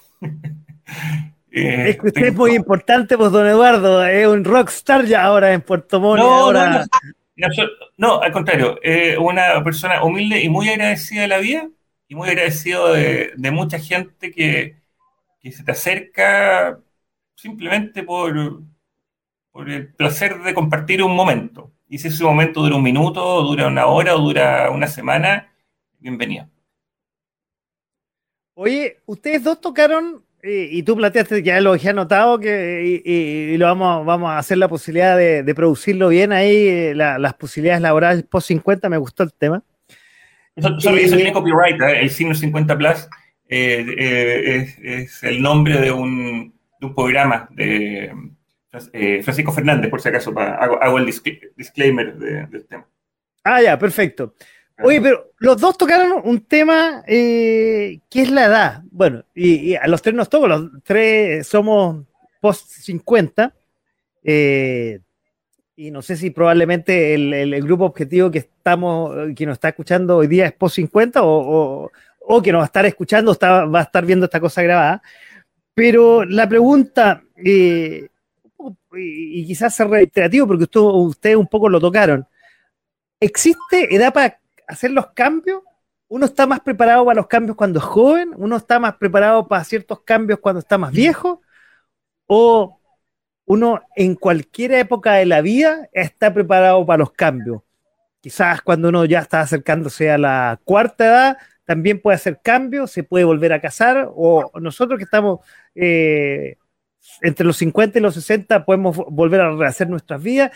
Eh, es que usted es muy importante, pues, don Eduardo. Es un rockstar ya ahora en Puerto Montt. No, no, al contrario. una persona humilde y muy agradecida de la vida y muy agradecido de mucha gente que, que se te acerca simplemente por, por el placer de compartir un momento. Y si ese momento dura un minuto, dura una hora o dura una semana, bienvenido. Oye, ustedes dos tocaron, y tú planteaste, ya lo he anotado, que, y, lo vamos, vamos a hacer la posibilidad de, producirlo bien ahí, eh, las posibilidades laborales post 50, me gustó el tema. Eso, tiene copyright, ¿eh? el signo 50 Plus eh, eh, es, el nombre de un, programa de Francisco Fernández, por si acaso, hago, el disclaimer del tema. Ah, ya, perfecto. Oye, pero los dos tocaron un tema que es la edad. Bueno, y, a los tres nos toca, los tres somos post 50. y no sé si probablemente el, grupo objetivo que estamos, que nos está escuchando hoy día es post 50 o, o que nos va a estar escuchando, va a estar viendo esta cosa grabada. Pero la pregunta, eh, y quizás sea reiterativo porque ustedes un poco lo tocaron, ¿existe edad para hacer los cambios? ¿Uno está más preparado para los cambios cuando es joven? ¿Uno está más preparado para ciertos cambios cuando está más viejo? ¿O uno en cualquier época de la vida está preparado para los cambios? Quizás cuando uno ya está acercándose a la cuarta edad, también puede hacer cambios, se puede volver a casar, o nosotros que estamos eh, entre los 50 y los 60 podemos volver a rehacer nuestras vidas.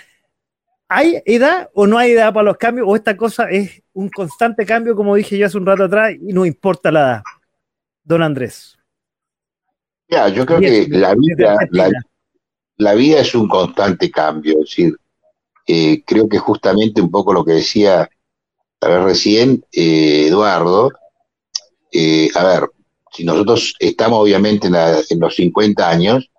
¿Hay edad o no hay edad para los cambios? ¿O esta cosa es un constante cambio, como dije yo hace un rato atrás, y no importa la edad? Don Andrés. Ya, yo creo que la vida, la, vida es un constante cambio. Es decir, eh, creo que justamente un poco lo que decía recién eh, Eduardo, eh, a ver, si nosotros estamos obviamente en, en, los 50 años,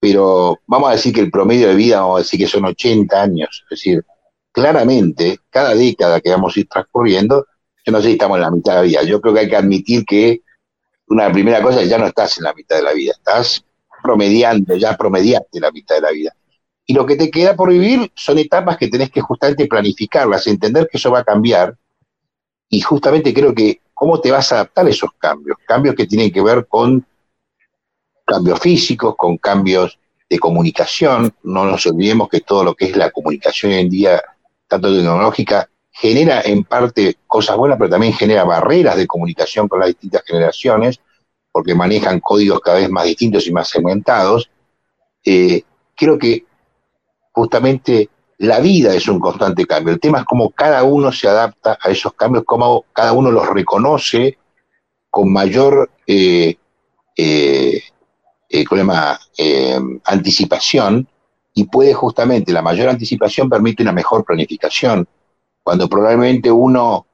pero vamos a decir que el promedio de vida, vamos a decir que son 80 años, es decir, claramente, cada década que vamos a ir transcurriendo, yo no sé si estamos en la mitad de la vida, yo creo que hay que admitir que una primera cosa es ya no estás en la mitad de la vida, estás promediando, ya promediaste la mitad de la vida. Y lo que te queda por vivir son etapas que tenés que justamente planificarlas, entender que eso va a cambiar. Y justamente creo que cómo te vas a adaptar a esos cambios, cambios que tienen que ver con cambios físicos, con cambios de comunicación. No nos olvidemos que todo lo que es la comunicación hoy en día, tanto tecnológica, genera en parte cosas buenas, pero también genera barreras de comunicación con las distintas generaciones, porque manejan códigos cada vez más distintos y más segmentados. Eh, creo que justamente la vida es un constante cambio. El tema es cómo cada uno se adapta a esos cambios, cómo cada uno los reconoce con mayor eh, eh, eh, eh, anticipación y puede justamente, la mayor anticipación permite una mejor planificación. Cuando probablemente uno,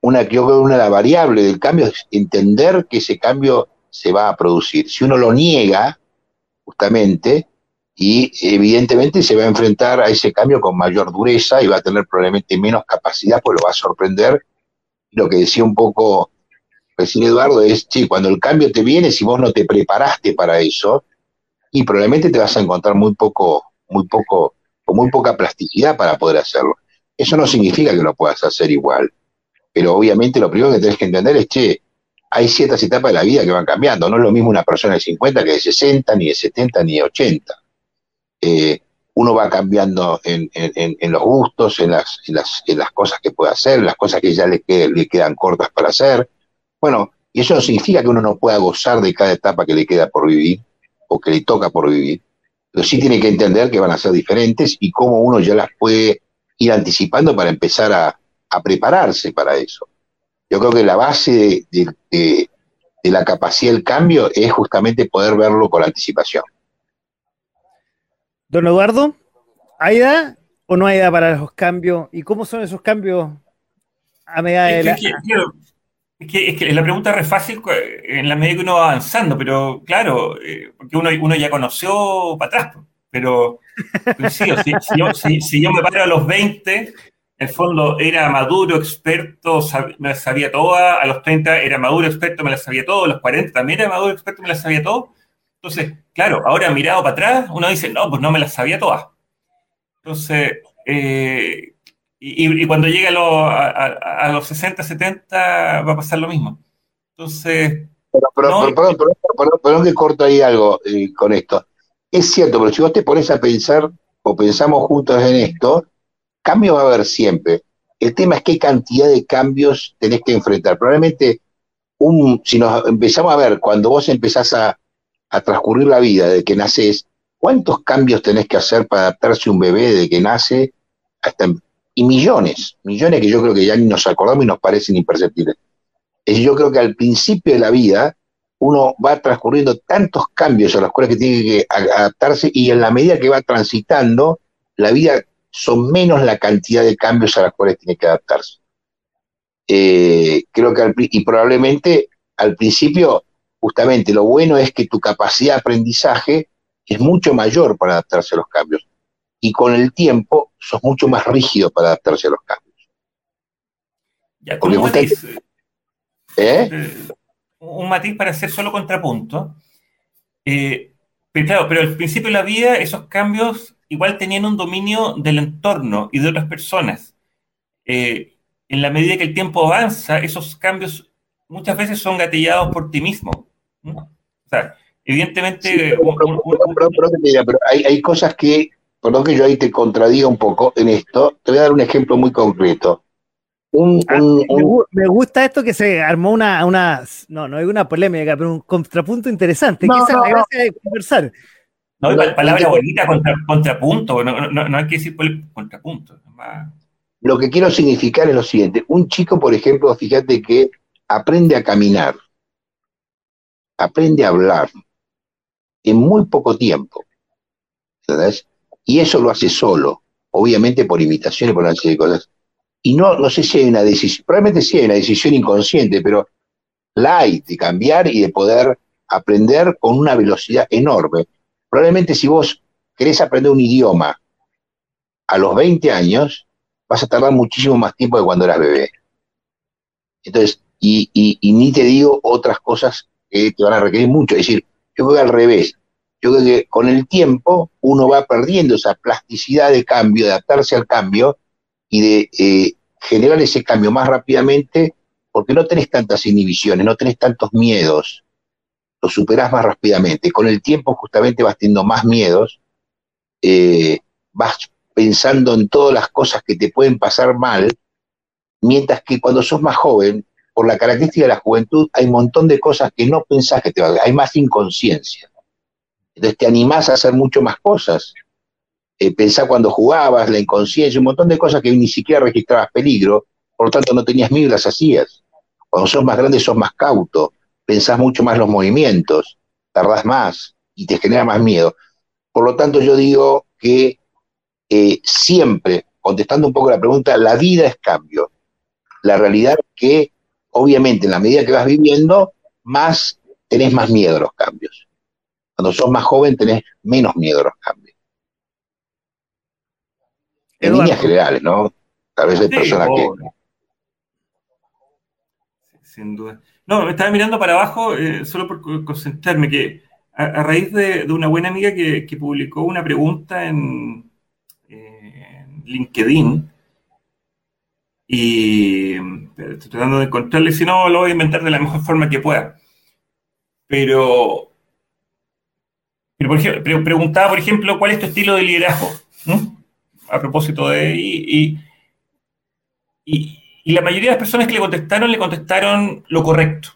una, yo creo una de las variables del cambio es entender que ese cambio se va a producir. Si uno lo niega, justamente, y evidentemente se va a enfrentar a ese cambio con mayor dureza y va a tener probablemente menos capacidad, pues lo va a sorprender. Lo que decía un poco decir Eduardo es, sí, cuando el cambio te viene, si vos no te preparaste para eso, y probablemente te vas a encontrar muy poco, muy poco, con muy poca plasticidad para poder hacerlo. Eso no significa que lo puedas hacer igual, pero obviamente lo primero que tenés que entender es, che, hay ciertas etapas de la vida que van cambiando, no es lo mismo una persona de 50 que de 60, ni de 70, ni de 80. Eh, uno va cambiando en, los gustos, en las, las, en las, cosas que puede hacer, las cosas que ya le quedan cortas para hacer, bueno, y eso no significa que uno no pueda gozar de cada etapa que le queda por vivir o que le toca por vivir, pero sí tiene que entender que van a ser diferentes y cómo uno ya las puede ir anticipando para empezar a, prepararse para eso. Yo creo que la base de, la capacidad del cambio es justamente poder verlo con anticipación. Don Eduardo, ¿hay edad o no hay edad para los cambios? ¿Y cómo son esos cambios a medida de la... Es que, es que la pregunta es fácil en la medida que uno va avanzando, pero claro, eh, porque uno, uno ya conoció para atrás, pero, si, yo, me paro a los 20, en el fondo era maduro, experto, me la sabía toda, a los 30 era maduro, experto, me la sabía todo, a los 40 también era maduro, experto, me la sabía todo. Entonces, claro, ahora mirado para atrás, uno dice, no, pues no me la sabía toda. Entonces, eh, y, cuando llegue a, los 60, 70 va a pasar lo mismo. Entonces... perdón, perdón, que corto ahí algo eh, con esto. Es cierto, pero si vos te pones a pensar o pensamos juntos en esto, cambio va a haber siempre. El tema es qué cantidad de cambios tenés que enfrentar. Probablemente, un, si nos empezamos a ver, cuando vos empezás a, a transcurrir la vida de que naces, ¿cuántos cambios tenés que hacer para adaptarse un bebé de que nace hasta y millones, millones que yo creo que ya ni nos acordamos y nos parecen imperceptibles. Es yo creo que al principio de la vida uno va transcurriendo tantos cambios a los cuales que tiene que adaptarse y en la medida que va transitando, la vida son menos la cantidad de cambios a los cuales tiene que adaptarse. Eh, creo que y probablemente al principio, justamente lo bueno es que tu capacidad de aprendizaje es mucho mayor para adaptarse a los cambios y con el tiempo sos mucho más rígido para adaptarse a los cambios. Ya, un, matiz, ¿Eh? un matiz para hacer solo contrapunto. Eh, pero claro, pero al principio de la vida esos cambios igual tenían un dominio del entorno y de otras personas. Eh, en la medida que el tiempo avanza, esos cambios muchas veces son gatillados por ti mismo. O sea, evidentemente... pero, hay, hay, cosas que perdón que yo ahí te contradiga un poco en esto, te voy a dar un ejemplo muy concreto. Ah, me, gusta esto que se armó una, una no, no hay una polémica, pero un contrapunto interesante. No, que la gracia de conversar. No, palabra bonita, contra, contrapunto, no, no, hay que decir contrapunto. Lo que quiero significar es lo siguiente. Un chico, por ejemplo, fíjate que aprende a caminar, aprende a hablar en muy poco tiempo. ¿Sabes? Y eso lo hace solo, obviamente por imitaciones, por una serie de cosas. Y no, no sé si hay una decisión, probablemente sí hay una decisión inconsciente, pero la hay de cambiar y de poder aprender con una velocidad enorme. Probablemente si vos querés aprender un idioma a los 20 años, vas a tardar muchísimo más tiempo que cuando eras bebé. Entonces, y, y, ni te digo otras cosas que te van a requerir mucho. Es decir, yo que al revés. Yo creo que con el tiempo uno va perdiendo esa plasticidad de cambio, de adaptarse al cambio y de eh, generar ese cambio más rápidamente porque no tenés tantas inhibiciones, no tenés tantos miedos, lo superás más rápidamente. Con el tiempo justamente vas teniendo más miedos, eh, vas pensando en todas las cosas que te pueden pasar mal, mientras que cuando sos más joven, por la característica de la juventud, hay un montón de cosas que no pensás que te van a hay más inconsciencia. Entonces te animás a hacer mucho más cosas. Eh, cuando jugabas, la inconsciencia, un montón de cosas que ni siquiera registrabas peligro, por lo tanto no tenías miedo y las hacías. Cuando sos más grande sos más cauto, pensás mucho más los movimientos, tardás más y te genera más miedo. Por lo tanto yo digo que eh, siempre, contestando un poco la pregunta, la vida es cambio. La realidad es que, obviamente, en la medida que vas viviendo, más tenés más miedo a los cambios. Cuando sos más joven tenés menos miedo a los cambios. En líneas generales, ¿no? Tal vez hay personas que... Sin duda. No, me estaba mirando para abajo eh, solo por concentrarme, que a, raíz de, una buena amiga que publicó una pregunta en, LinkedIn y estoy tratando de encontrarle, si no lo voy a inventar de la mejor forma que pueda. Pero, pero por ejemplo, preguntaba, por ejemplo, cuál es tu estilo de liderazgo, a propósito de... Y, y, la mayoría de las personas que le contestaron, le contestaron lo correcto.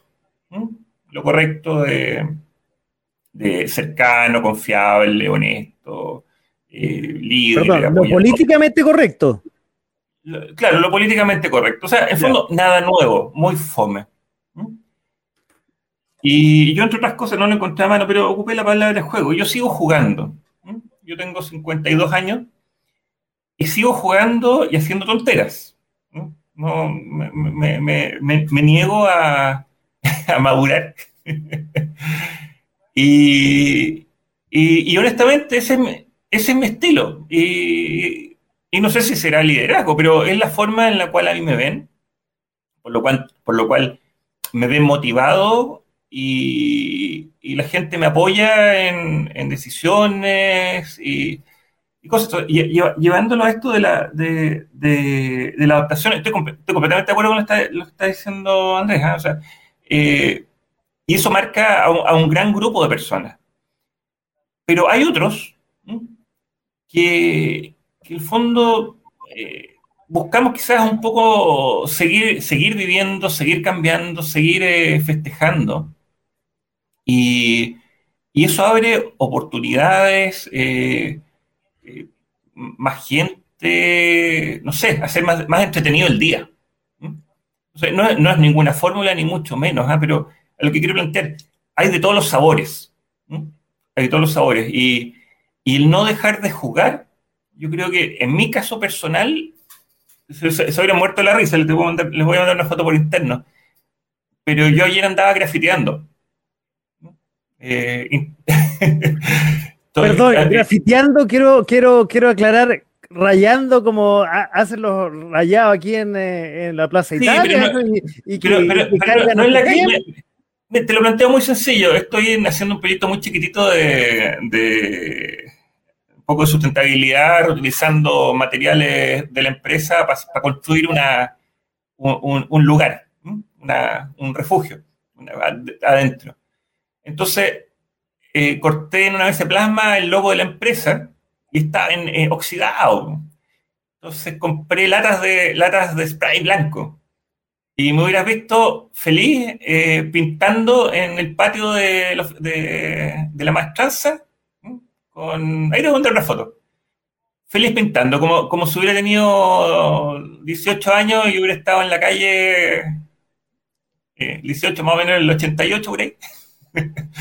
Lo correcto de, de cercano, confiable, honesto, eh, Perdón, lo políticamente correcto. claro, lo políticamente correcto. O sea, en fondo, nada nuevo, muy fome. Y yo, entre otras cosas, no lo encontré a mano, pero ocupé la palabra juego. Yo sigo jugando. Yo tengo 52 años y sigo jugando y haciendo tonteras. No, me, niego a, a madurar. y, y, y, honestamente, ese, ese es mi estilo. Y, no sé si será liderazgo, pero es la forma en la cual a mí me ven, por lo cual, por lo cual me ven motivado y, la gente me apoya en, decisiones y, cosas. llevándolo a esto de la, adaptación, estoy, completamente de acuerdo con lo que está, diciendo Andrés. sea, eh, y eso marca a un, gran grupo de personas. Pero hay otros que, en el fondo eh, buscamos quizás un poco seguir, viviendo, seguir cambiando, seguir eh, festejando. Y, eso abre oportunidades, eh, más gente, no sé, hacer más, más entretenido el día. no, es ninguna fórmula, ni mucho menos, ¿ah? pero lo que quiero plantear, hay de todos los sabores. Hay de todos los sabores. Y, y el no dejar de jugar, yo creo que en mi caso personal, se, hubiera muerto la risa, les voy, a mandar, les voy a mandar una foto por interno. Pero yo ayer andaba grafiteando. Eh, Perdón, grafiteando, quiero, quiero, quiero aclarar, rayando como hacen los rayados aquí en, eh, en la Plaza Italia. y, que, no, es la calle te lo planteo muy sencillo. Estoy haciendo un proyecto muy chiquitito de, un poco de sustentabilidad, reutilizando materiales de la empresa para, construir una, un, lugar, un refugio adentro. Entonces, eh, corté en una vez de plasma el logo de la empresa y está en, oxidado. Entonces compré latas de, latas de spray blanco. Y me hubieras visto feliz eh, pintando en el patio de, de, la maestranza. Con, ahí te voy una foto. Feliz pintando, como, como si hubiera tenido 18 años y hubiera estado en la calle 18 eh, más o menos en el 88 por ahí.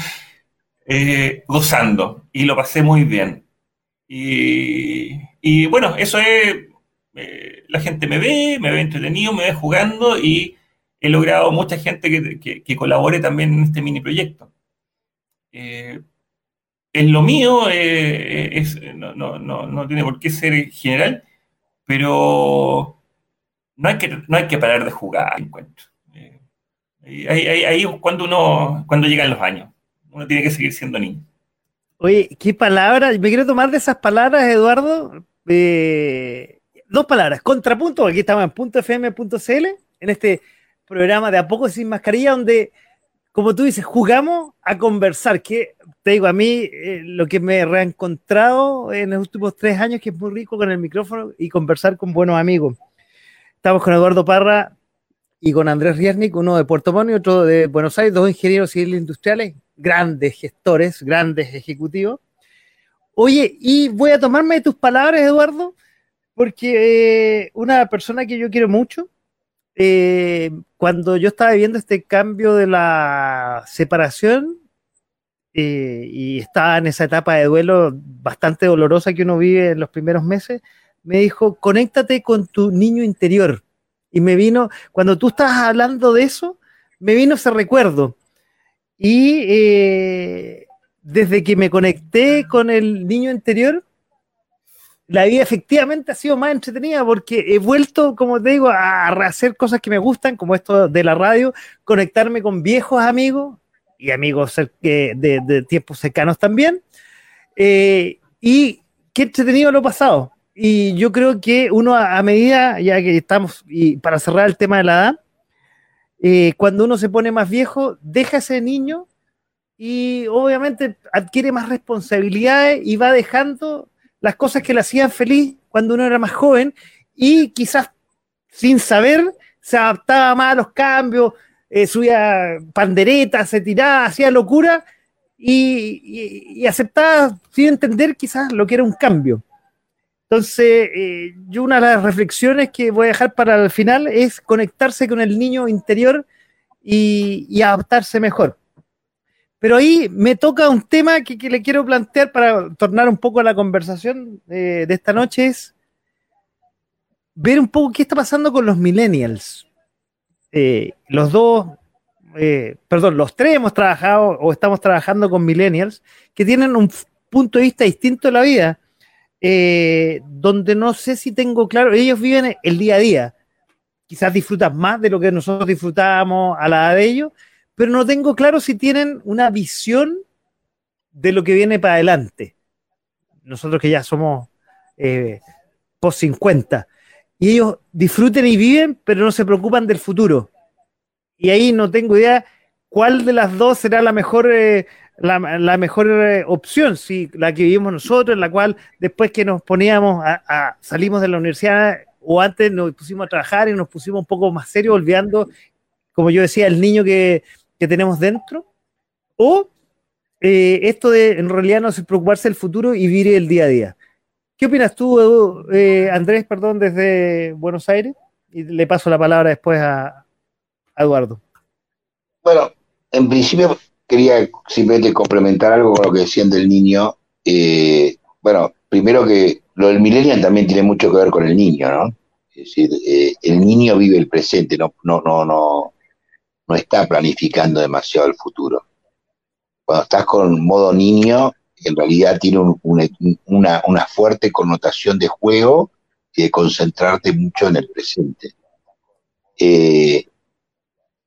Eh, gozando. Y lo pasé muy bien. Y, bueno, eso es la gente me ve, me ve entretenido, me ve jugando y he logrado mucha gente que, colabore también en este mini proyecto. Eh, en lo mío eh, no, tiene por qué ser general, pero no hay que, no hay que parar de jugar, encuentro. Eh, ahí, es cuando uno, cuando llegan los años, uno tiene que seguir siendo niño. Oye, qué palabras, me quiero tomar de esas palabras, Eduardo. Eh, dos palabras, contrapunto, aquí estamos en .fm.cl, en este programa de A Poco Sin Mascarilla, donde, como tú dices, jugamos a conversar, que te digo, a mí eh, lo que me he reencontrado en los últimos tres años, que es muy rico con el micrófono y conversar con buenos amigos. Estamos con Eduardo Parra y con Andrés Riesnik, uno de Puerto Montt y otro de Buenos Aires, dos ingenieros civiles industriales, grandes gestores, grandes ejecutivos. Oye, y voy a tomarme tus palabras, Eduardo, porque eh, una persona que yo quiero mucho, eh, cuando yo estaba viendo este cambio de la separación eh, y estaba en esa etapa de duelo bastante dolorosa que uno vive en los primeros meses, me dijo, conéctate con tu niño interior. Y me vino, cuando tú estabas hablando de eso, me vino ese recuerdo. Y desde que me conecté con el niño interior, la vida efectivamente ha sido más entretenida porque he vuelto, como te digo, a hacer cosas que me gustan, como esto de la radio, conectarme con viejos amigos y amigos de, tiempos cercanos también. Eh, y qué entretenido lo pasado. Y yo creo que uno a, medida, ya que estamos, y para cerrar el tema de la edad, eh, cuando uno se pone más viejo, deja ese niño y obviamente adquiere más responsabilidades y va dejando las cosas que le hacían feliz cuando uno era más joven y quizás sin saber se adaptaba más a los cambios, eh, subía panderetas, se tiraba, hacía locura y, aceptaba sin entender quizás lo que era un cambio. Entonces, eh, yo una de las reflexiones que voy a dejar para el final es conectarse con el niño interior y adaptarse mejor. Pero ahí me toca un tema que, le quiero plantear para tornar un poco la conversación de, esta noche, es ver un poco qué está pasando con los millennials. Eh, los dos, eh, perdón, los tres hemos trabajado o estamos trabajando con millennials que tienen un punto de vista distinto de la vida, eh, donde no sé si tengo claro, ellos viven el día a día, quizás disfrutan más de lo que nosotros disfrutábamos a la de ellos, pero no tengo claro si tienen una visión de lo que viene para adelante. Nosotros que ya somos eh, post 50. Y ellos disfruten y viven, pero no se preocupan del futuro. Y ahí no tengo idea cuál de las dos será la mejor, eh, la, mejor eh, opción, si la que vivimos nosotros, en la cual después que nos poníamos a, salimos de la universidad o antes nos pusimos a trabajar y nos pusimos un poco más serios, olvidando, como yo decía, el niño que, que tenemos dentro, o eh, esto de en realidad no preocuparse del futuro y vivir el día a día. ¿Qué opinas tú, eh, Andrés, perdón, desde Buenos Aires? Y le paso la palabra después a, Eduardo. Bueno, en principio quería simplemente complementar algo con lo que decían del niño. Eh, bueno, primero que lo del millennial también tiene mucho que ver con el niño, ¿no? Es decir, el niño vive el presente, no, no, no, no, no está planificando demasiado el futuro. Cuando estás con modo niño, en realidad tiene una, fuerte connotación de juego y de concentrarte mucho en el presente. Eh,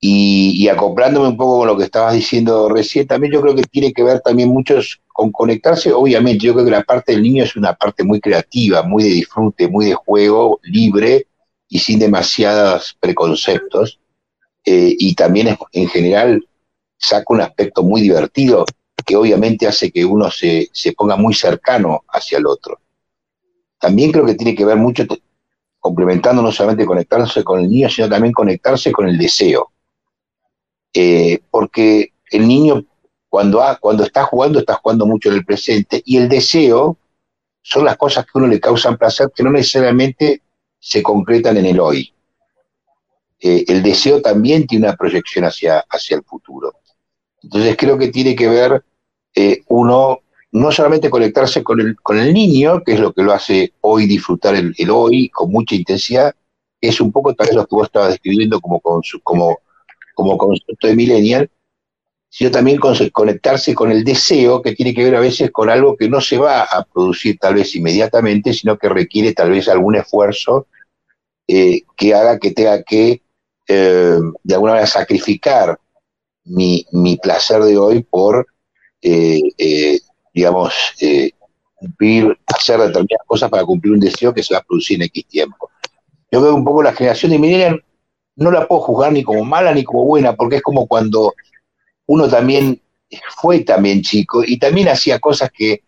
y, acoplándome un poco con lo que estabas diciendo recién, también yo creo que tiene que ver también mucho con conectarse, obviamente, yo creo que la parte del niño es una parte muy creativa, muy de disfrute, muy de juego, libre y sin demasiados preconceptos. Eh, y también en general saca un aspecto muy divertido que obviamente hace que uno se, ponga muy cercano hacia el otro. También creo que tiene que ver mucho complementando no solamente conectarse con el niño, sino también conectarse con el deseo. Eh, porque el niño cuando, cuando está jugando, está jugando mucho en el presente, y el deseo son las cosas que a uno le causan placer que no necesariamente se concretan en el hoy. Eh, el deseo también tiene una proyección hacia, el futuro. Entonces creo que tiene que ver eh, uno no solamente conectarse con el, con el niño, que es lo que lo hace hoy disfrutar el, hoy con mucha intensidad, es un poco tal vez lo que vos estabas describiendo como, como, como concepto de millennial, sino también conectarse con el deseo que tiene que ver a veces con algo que no se va a producir tal vez inmediatamente, sino que requiere tal vez algún esfuerzo eh, que haga que tenga que eh, de alguna manera sacrificar mi, placer de hoy por, eh, digamos, hacer determinadas cosas para cumplir un deseo que se va a producir en X tiempo. Yo veo un poco la generación de millennials, no la puedo juzgar ni como mala ni como buena, porque es como cuando uno también fue también chico y también hacía cosas que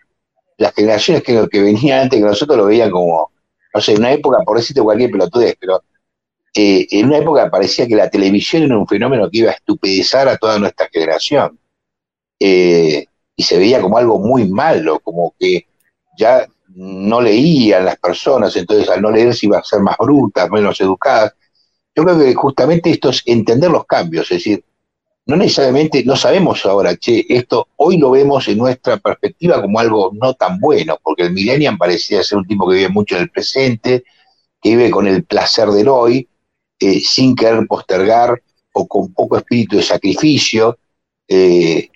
las generaciones que, que venían antes que nosotros lo veían como, no sé, en una época, por decirte cualquier pelotudez, pero eh, en una época parecía que la televisión era un fenómeno que iba a estupidizar a toda nuestra generación. Eh, y se veía como algo muy malo, como que ya no leían las personas, entonces al no leer se iban a ser más brutas, menos educadas. Yo creo que justamente esto es entender los cambios, es decir, no necesariamente, no sabemos ahora, che, esto hoy lo vemos en nuestra perspectiva como algo no tan bueno, porque el millennial parecía ser un tipo que vive mucho en el presente, que vive con el placer del hoy, eh, sin querer postergar o con poco espíritu de sacrificio, eh,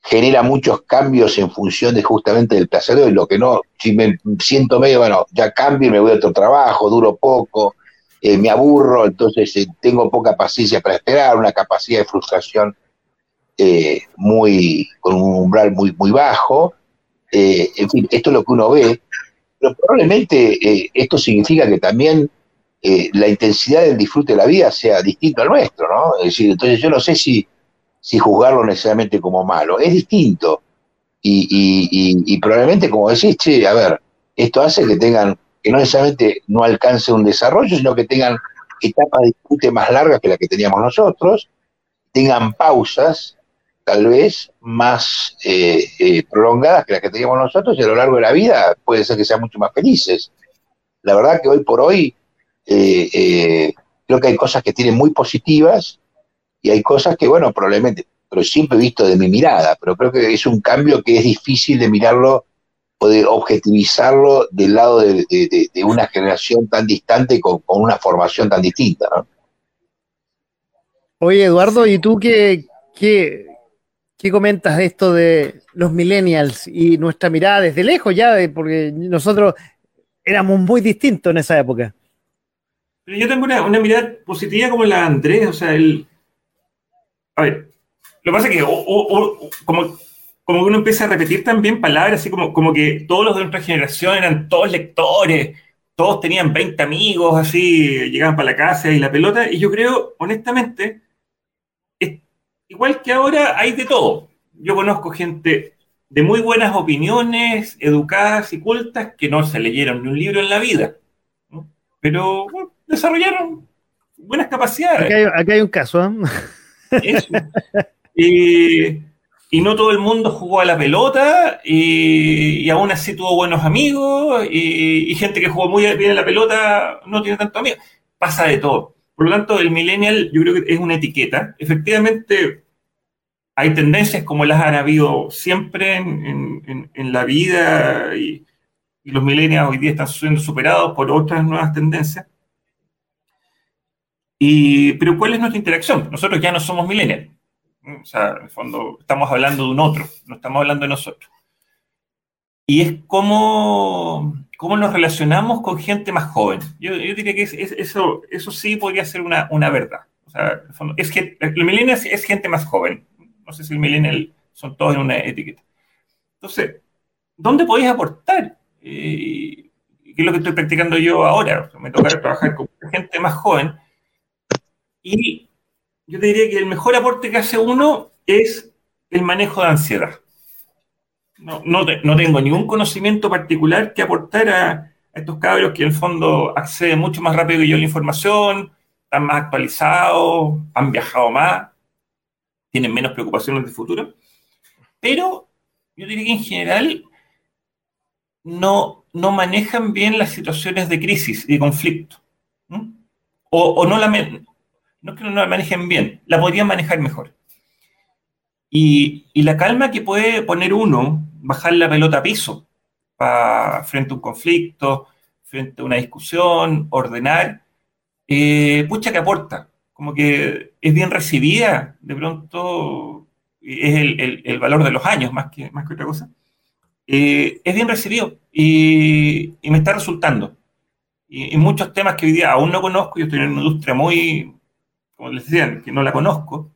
genera muchos cambios en función de justamente del placer de hoy, lo que no, si me siento medio, bueno, ya cambio y me voy a otro trabajo, duro poco, eh, me aburro, entonces eh, tengo poca paciencia para esperar, una capacidad de frustración eh, muy, con un umbral muy, muy bajo. en fin, esto es lo que uno ve, pero probablemente esto significa que también la intensidad del disfrute de la vida sea distinto al nuestro, ¿no? Es decir, entonces yo no sé si, si juzgarlo necesariamente como malo, es distinto. Y, probablemente, como decís, che, a ver, esto hace que tengan que no necesariamente no alcance un desarrollo, sino que tengan etapas de disfrute más largas que las que teníamos nosotros, tengan pausas tal vez más eh, eh, prolongadas que las que teníamos nosotros y a lo largo de la vida puede ser que sean mucho más felices. La verdad que hoy por hoy eh, creo que hay cosas que tienen muy positivas y hay cosas que, bueno, probablemente, pero siempre he visto de mi mirada, pero creo que es un cambio que es difícil de mirarlo poder objetivizarlo del lado de, una generación tan distante con, con, una formación tan distinta. ¿no? Oye, Eduardo, ¿y tú qué, qué, qué, comentas de esto de los millennials y nuestra mirada desde lejos ya? Porque nosotros éramos muy distintos en esa época. Pero yo tengo una, una mirada positiva como la de Andrés, o sea, el... A ver, lo que pasa es que como como que uno empieza a repetir también palabras, así como, como que todos los de nuestra generación eran todos lectores, todos tenían 20 amigos, así, llegaban para la casa y la pelota, y yo creo, honestamente, igual que ahora hay de todo. Yo conozco gente de muy buenas opiniones, educadas y cultas, que no se leyeron ni un libro en la vida, pero desarrollaron buenas capacidades. Aquí hay, un caso. ¿eh? Eso. Y y no todo el mundo jugó a la pelota y, aún así tuvo buenos amigos y, gente que jugó muy bien a la pelota no tiene tanto amigos. Pasa de todo. Por lo tanto, el millennial yo creo que es una etiqueta. Efectivamente, hay tendencias como las han habido siempre en, la vida y, los millennials hoy día están siendo superados por otras nuevas tendencias. Y, pero ¿cuál es nuestra interacción? Nosotros ya no somos millennials o sea, en el fondo estamos hablando de un otro, no estamos hablando de nosotros. Y es cómo, cómo nos relacionamos con gente más joven. Yo, diría que eso, eso sí podría ser una, una verdad. O sea, en el, fondo, es que el millennial es gente más joven. No sé si el millennial son todos en una etiqueta. Entonces, ¿dónde podéis aportar? Eh, ¿Qué es lo que estoy practicando yo ahora? me toca trabajar con gente más joven. Y yo te diría que el mejor aporte que hace uno es el manejo de ansiedad. No, no, tengo ningún conocimiento particular que aportar a, estos cabros que en el fondo acceden mucho más rápido que yo a la información, están más actualizados, han viajado más, tienen menos preocupaciones de futuro, pero yo diría que en general no, no manejan bien las situaciones de crisis y de conflicto. O, no la, no es que no la manejen bien, la podrían manejar mejor. Y, la calma que puede poner uno, bajar la pelota a piso frente a un conflicto, frente a una discusión, ordenar, eh, pucha que aporta, como que es bien recibida, de pronto es el, valor de los años más que, más que otra cosa, eh, es bien recibido y, me está resultando. Y, y, muchos temas que hoy día aún no conozco, yo estoy en una industria muy, como les decían, que no la conozco,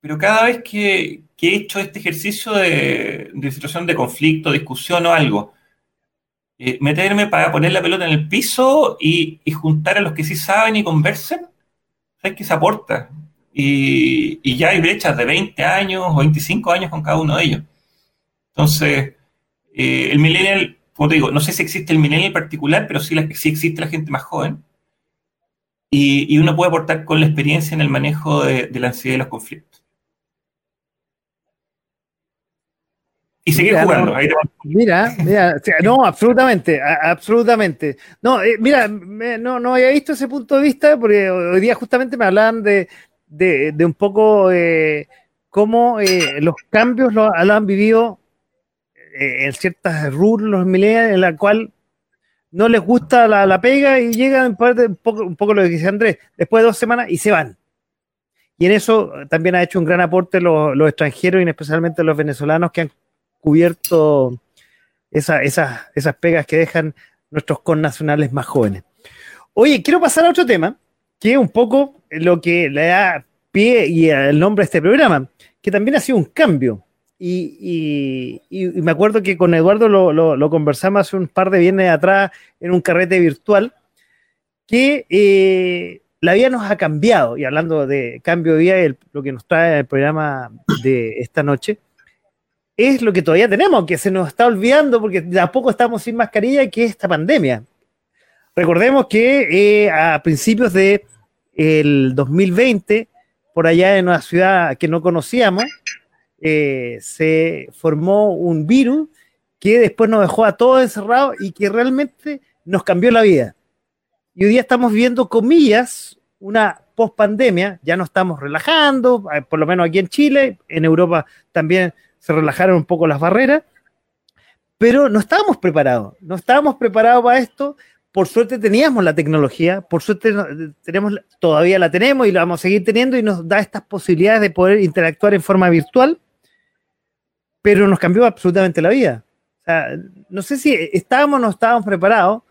pero cada vez que, he hecho este ejercicio de, situación de conflicto, discusión o algo, eh, meterme para poner la pelota en el piso y, juntar a los que sí saben y conversen, ¿sabes qué se aporta? Y, ya hay brechas de 20 años o 25 años con cada uno de ellos. Entonces, eh, el millennial, como te digo, no sé si existe el millennial en particular, pero sí, sí existe la gente más joven y, uno puede aportar con la experiencia en el manejo de, la ansiedad y los conflictos. Y seguir jugando. mira, mira, no, absolutamente, absolutamente. No, eh, mira, no, no había visto ese punto de vista porque hoy día justamente me hablaban de, un poco eh, cómo eh, los cambios lo, han vivido en ciertas millennials en la cual no les gusta la, pega y llegan un poco, un poco lo que dice Andrés, después de dos semanas y se van. Y en eso también ha hecho un gran aporte los, extranjeros y especialmente los venezolanos que han cubierto esas pegas que dejan nuestros connacionales más jóvenes. Oye, quiero pasar a otro tema, que es un poco lo que le da pie y el nombre a este programa, que también ha sido un cambio. Y, me acuerdo que con Eduardo lo, conversamos hace un par de viernes atrás en un carrete virtual, que eh, la vida nos ha cambiado, y hablando de cambio de vida, lo que nos trae el programa de esta noche, es lo que todavía tenemos, que se nos está olvidando porque de a poco estamos sin mascarilla, que es esta pandemia. Recordemos que eh, a principios de el 2020, por allá en una ciudad que no conocíamos, eh, se formó un virus que después nos dejó a todos encerrados y que realmente nos cambió la vida. Y hoy día estamos viendo, comillas, una post-pandemia, ya no estamos relajando, eh, por lo menos aquí en Chile, en Europa también se relajaron un poco las barreras, pero no estábamos preparados, no estábamos preparados para esto. Por suerte teníamos la tecnología, por suerte tenemos, todavía la tenemos y la vamos a seguir teniendo y nos da estas posibilidades de poder interactuar en forma virtual pero nos cambió absolutamente la vida. O sea, no sé si estábamos o no estábamos preparados,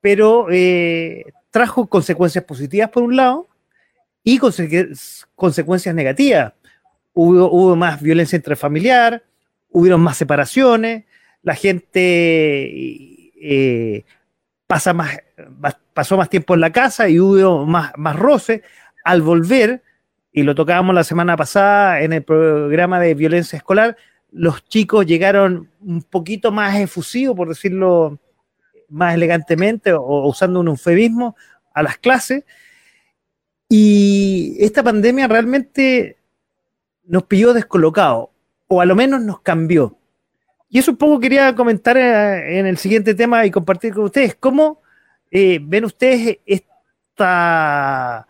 pero eh, trajo consecuencias positivas por un lado y consecuencias negativas. Hubo, hubo, más violencia intrafamiliar, hubo más separaciones, la gente eh, pasa más, pasó más tiempo en la casa y hubo más, más roce. Al volver, y lo tocábamos la semana pasada en el programa de violencia escolar, los chicos llegaron un poquito más efusivos, por decirlo más elegantemente, o, usando un eufemismo, a las clases. Y esta pandemia realmente nos pilló descolocados, o a lo menos nos cambió. Y eso un poco quería comentar eh, en el siguiente tema y compartir con ustedes. ¿Cómo eh, ven ustedes esta,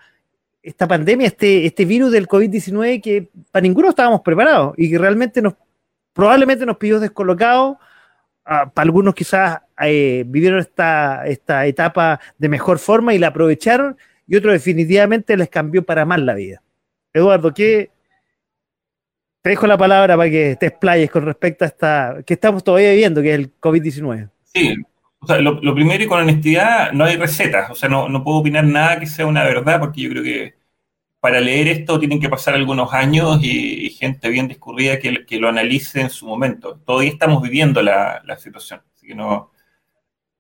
esta pandemia, este, este virus del COVID-19 que para ninguno estábamos preparados y que realmente nos probablemente nos pidió descolocados. Ah, para algunos quizás eh, vivieron esta, esta etapa de mejor forma y la aprovecharon, y otros definitivamente les cambió para mal la vida. Eduardo, ¿qué, te dejo la palabra para que te explayes con respecto a esta que estamos todavía viviendo, que es el COVID-19. Sí, o sea, lo, primero y con honestidad, no hay recetas, o sea, no, no, puedo opinar nada que sea una verdad, porque yo creo que para leer esto tienen que pasar algunos años y, gente bien discurrida que, que, lo analice en su momento. Todavía estamos viviendo la, situación, así que no...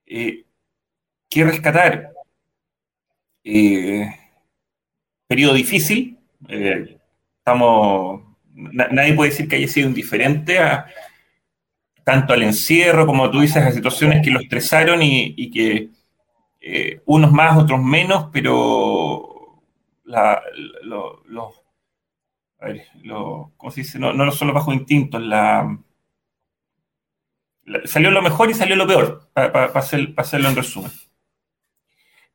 Eh, ¿Qué rescatar? Eh, periodo difícil. Eh, estamos, nadie puede decir que haya sido indiferente a, tanto al encierro, como tú dices, a situaciones que lo estresaron y, que eh, unos más, otros menos, pero la, lo, a ver, ¿cómo se dice? No, no son los bajos instintos, la, salió lo mejor y salió lo peor, para hacerlo en resumen.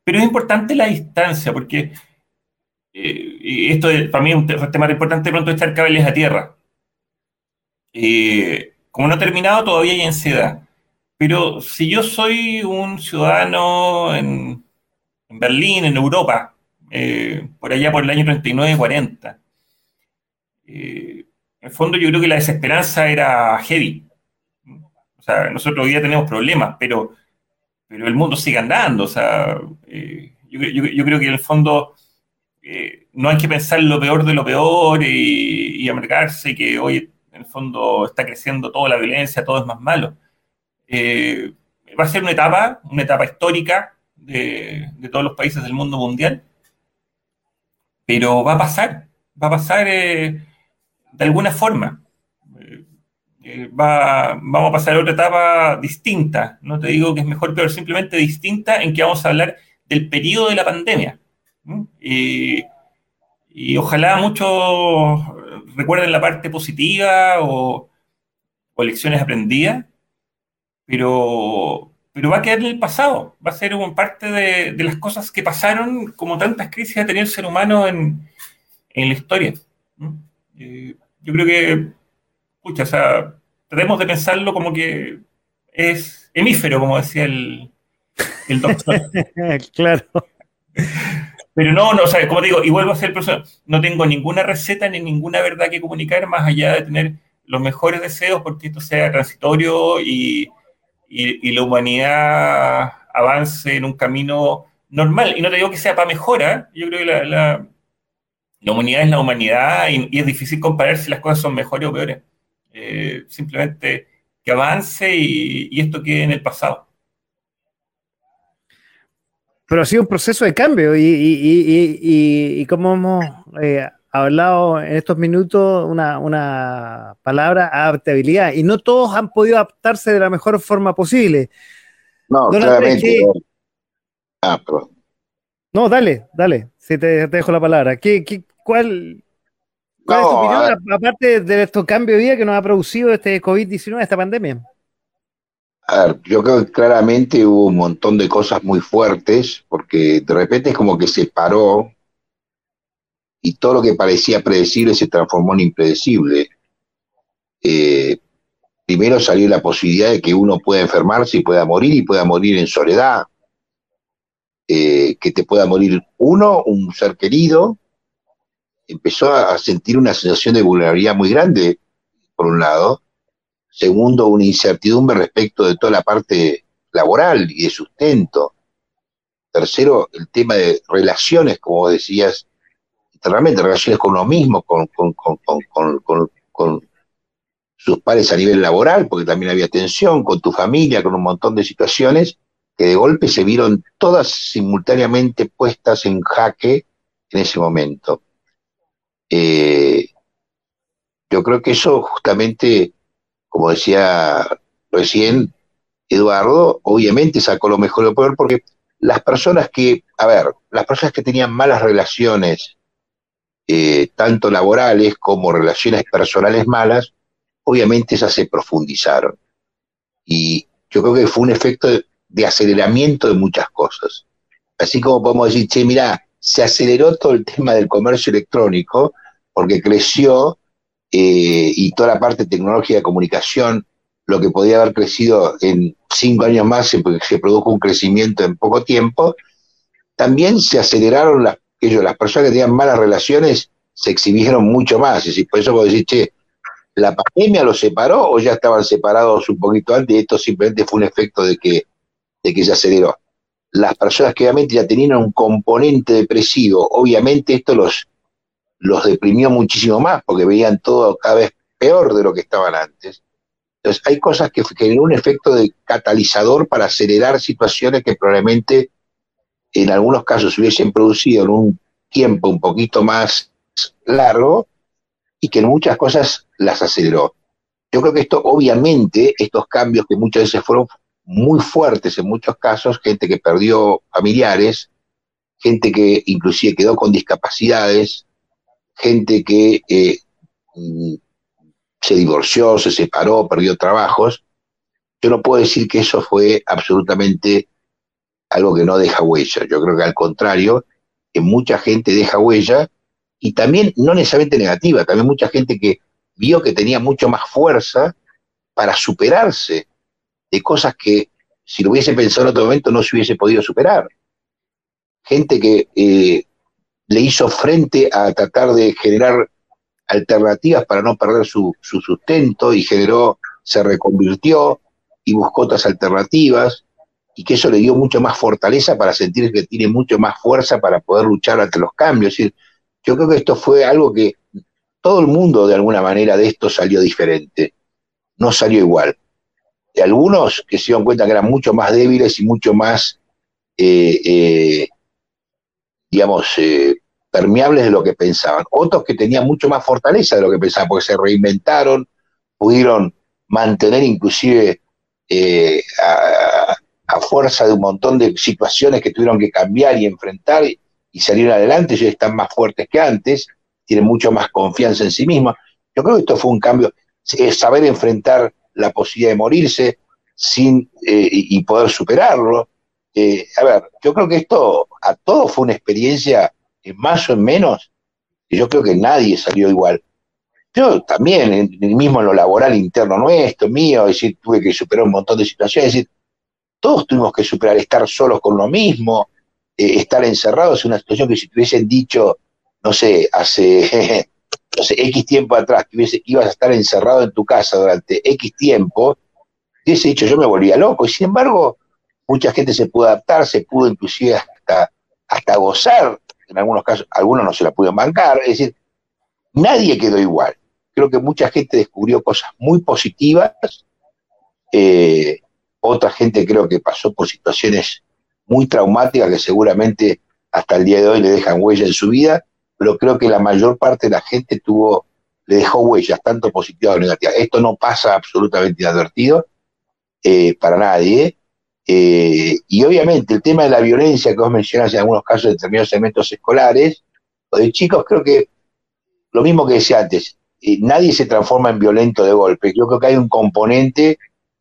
Pero es importante la distancia, porque eh, esto para mí es un tema importante pronto echar cables a tierra. Eh, como no ha terminado, todavía hay ansiedad. Pero si yo soy un ciudadano en, Berlín, en Europa, eh, por allá por el año 39-40, en el fondo yo creo que la desesperanza era heavy. O sea, nosotros hoy día tenemos problemas, pero, pero el mundo sigue andando. O sea, yo, creo que en el fondo no hay que pensar lo peor de lo peor y, y amargarse que hoy en el fondo está creciendo toda la violencia, todo es más malo. Eh, va a ser una etapa, una etapa histórica de, todos los países del mundo mundial, pero va a pasar, va a pasar eh, de alguna forma. Eh, vamos a pasar a otra etapa distinta, no te digo que es mejor, pero simplemente distinta en que vamos a hablar del periodo de la pandemia. Y, y ojalá muchos recuerden la parte positiva o, lecciones aprendidas, pero, pero va a quedar en el pasado, va a ser como parte de, las cosas que pasaron, como tantas crisis ha tenido el ser humano en, la historia. Eh, yo creo que, escucha, o sea, tratemos de pensarlo como que es hemífero, como decía el, el doctor. claro. Pero no, no, o sea, como digo, y vuelvo a ser persona, no tengo ninguna receta ni ninguna verdad que comunicar más allá de tener los mejores deseos porque esto sea transitorio y, la humanidad avance en un camino normal. Y no te digo que sea para mejora, yo creo que la, la, humanidad es la humanidad y, es difícil comparar si las cosas son mejores o peores. Eh, simplemente que avance y, y esto quede en el pasado pero ha sido un proceso de cambio y, como hemos eh, hablado en estos minutos, una, palabra, adaptabilidad. Y no todos han podido adaptarse de la mejor forma posible. No, claramente. Ah, perdón. No, dale, dale, si te, dejo la palabra. ¿Qué, cuál, ¿Cuál es tu opinión, aparte de estos cambios de vida que nos ha producido este COVID-19, esta pandemia? A ver, yo creo que claramente hubo un montón de cosas muy fuertes, porque de repente es como que se paró y todo lo que parecía predecible se transformó en impredecible. Eh, primero salió la posibilidad de que uno pueda enfermarse y pueda morir y pueda morir en soledad, eh, que te pueda morir uno, un ser querido. Empezó a sentir una sensación de vulnerabilidad muy grande, por un lado, Segundo, una incertidumbre respecto de toda la parte laboral y de sustento. Tercero, el tema de relaciones, como decías, realmente relaciones con uno mismo, con, sus pares a nivel laboral, porque también había tensión, con tu familia, con un montón de situaciones que de golpe se vieron todas simultáneamente puestas en jaque en ese momento. Eh, yo creo que eso justamente como decía recién Eduardo, obviamente sacó lo mejor y lo peor porque las personas que, a ver, las personas que tenían malas relaciones, eh, tanto laborales como relaciones personales malas, obviamente esas se profundizaron. Y yo creo que fue un efecto de, aceleramiento de muchas cosas. Así como podemos decir, che, mira, se aceleró todo el tema del comercio electrónico porque creció eh, y toda la parte tecnológica de comunicación, lo que podía haber crecido en cinco años más, se, se produjo un crecimiento en poco tiempo, también se aceleraron las, ellos, las personas que tenían malas relaciones, se exhibieron mucho más. Decir, por eso puedo decir, che, ¿la pandemia los separó o ya estaban separados un poquito antes y esto simplemente fue un efecto de que, de que se aceleró? Las personas que obviamente ya tenían un componente depresivo, obviamente esto los, los deprimió muchísimo más porque veían todo cada vez peor de lo que estaban antes. Entonces, hay cosas que generan un efecto de catalizador para acelerar situaciones que probablemente en algunos casos se hubiesen producido en un tiempo un poquito más largo y que en muchas cosas las aceleró. yo creo que esto, obviamente, estos cambios que muchas veces fueron muy fuertes en muchos casos, gente que perdió familiares, gente que inclusive quedó con discapacidades, gente que eh, mm, se divorció, se separó, perdió trabajos. Yo no puedo decir que eso fue absolutamente algo que no deja huella. Yo creo que al contrario, que mucha gente deja huella y también no necesariamente negativa, también mucha gente que vio que tenía mucho más fuerza para superarse de cosas que si lo hubiese pensado en otro momento no se hubiese podido superar. Gente que eh, le hizo frente a tratar de generar alternativas para no perder su, su sustento y generó, se reconvirtió y buscó otras alternativas y que eso le dio mucho más fortaleza para sentir que tiene mucho más fuerza para poder luchar ante los cambios. Yo creo que esto fue algo que todo el mundo de alguna manera de esto salió diferente, no salió igual. De algunos que se dieron cuenta que eran mucho más débiles y mucho más, eh, eh, digamos, eh, permeables de lo que pensaban. Otros que tenían mucho más fortaleza de lo que pensaban, porque se reinventaron, pudieron mantener inclusive a, fuerza de un montón de situaciones que tuvieron que cambiar y enfrentar y, salieron adelante, ellos están más fuertes que antes, tienen mucho más confianza en sí mismos. Yo creo que esto fue un cambio, saber enfrentar la posibilidad de morirse sin eh, y poder superarlo. Eh, a ver, yo creo que esto a todos fue una experiencia, en más o en menos, y yo creo que nadie salió igual. Yo también, mismo en lo laboral interno nuestro, mío, es decir, tuve que superar un montón de situaciones, es decir, todos tuvimos que superar estar solos con lo mismo, eh, estar encerrados en una situación que si te hubiesen dicho, no sé, hace, no sé, X tiempo atrás, que ibas a estar encerrado en tu casa durante X tiempo, hubiese dicho yo me volvía loco. Y sin embargo, mucha gente se pudo adaptar, se pudo inclusive hasta, hasta gozar, en algunos casos, algunos no se la pudieron bancar, es decir, nadie quedó igual. Creo que mucha gente descubrió cosas muy positivas, eh, otra gente creo que pasó por situaciones muy traumáticas que seguramente hasta el día de hoy le dejan huella en su vida, pero creo que la mayor parte de la gente tuvo, le dejó huellas, tanto positivas como negativas. Esto no pasa absolutamente inadvertido eh, para nadie. Eh, y obviamente el tema de la violencia que vos mencionas en algunos casos de determinados elementos escolares, o de chicos, creo que lo mismo que decía antes, eh, nadie se transforma en violento de golpe. Yo creo que hay un componente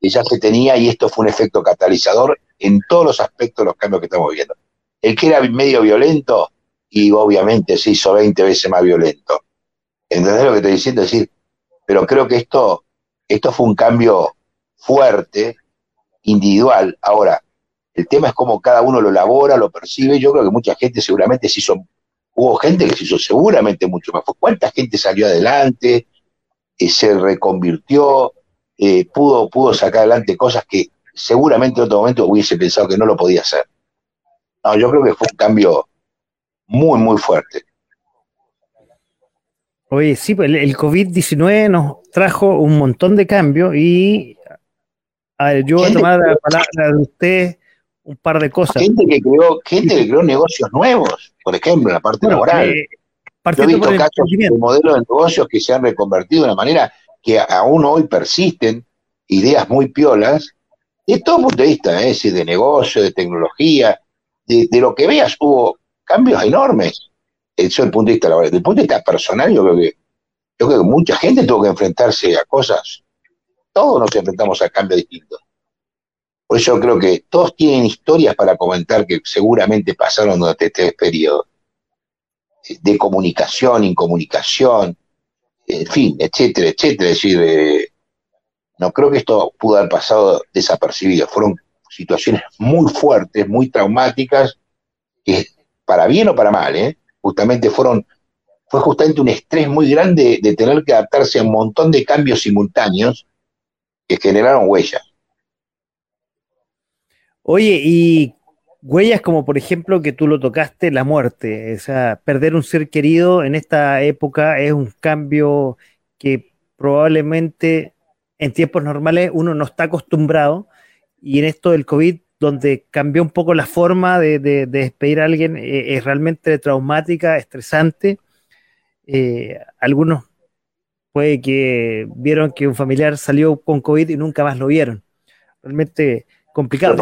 ya se tenía y esto fue un efecto catalizador en todos los aspectos de los cambios que estamos viendo. El que era medio violento, y obviamente se hizo 20 veces más violento. ¿Entendés lo que estoy diciendo? Es decir, pero creo que esto, esto fue un cambio fuerte, individual. Ahora, el tema es cómo cada uno lo elabora, lo percibe. Yo creo que mucha gente seguramente se hizo, hubo gente que se hizo seguramente mucho más. ¿Cuánta gente salió adelante, eh, se reconvirtió, eh, pudo, pudo sacar adelante cosas que seguramente en otro momento hubiese pensado que no lo podía hacer? No, yo creo que fue un cambio muy, muy fuerte. Oye, sí, pues el, COVID-19 nos trajo un montón de cambios y a ver, yo voy a tomar la palabra de usted un par de cosas. Gente que creó, gente que creó negocios nuevos, por ejemplo, en la parte laboral. Eh, yo he visto casos de modelos de negocios que se han reconvertido de una manera que aún hoy persisten, ideas muy piolas, de todo punto de vista, ¿eh? de negocio, de tecnología, de, lo que veas, hubo cambios enormes. Eso es el punto de vista laboral. Desde el punto de vista personal, yo creo que, yo creo que mucha gente tuvo que enfrentarse a cosas. Todos nos enfrentamos a cambios distintos. Por eso creo que todos tienen historias para comentar que seguramente pasaron durante este periodo. De comunicación, incomunicación, en fin, etcétera, etcétera. Es decir, eh, no creo que esto pudo haber pasado desapercibido. Fueron situaciones muy fuertes, muy traumáticas, que para bien o para mal, ¿eh? justamente fueron, fue justamente un estrés muy grande de tener que adaptarse a un montón de cambios simultáneos que generaron huellas. Oye, y huellas como por ejemplo que tú lo tocaste, la muerte, o sea, perder un ser querido en esta época es un cambio que probablemente en tiempos normales uno no está acostumbrado y en esto del COVID donde cambió un poco la forma de, despedir a alguien, eh, es realmente traumática, estresante. Eh, algunos puede que vieron que un familiar salió con COVID y nunca más lo vieron. Realmente complicado.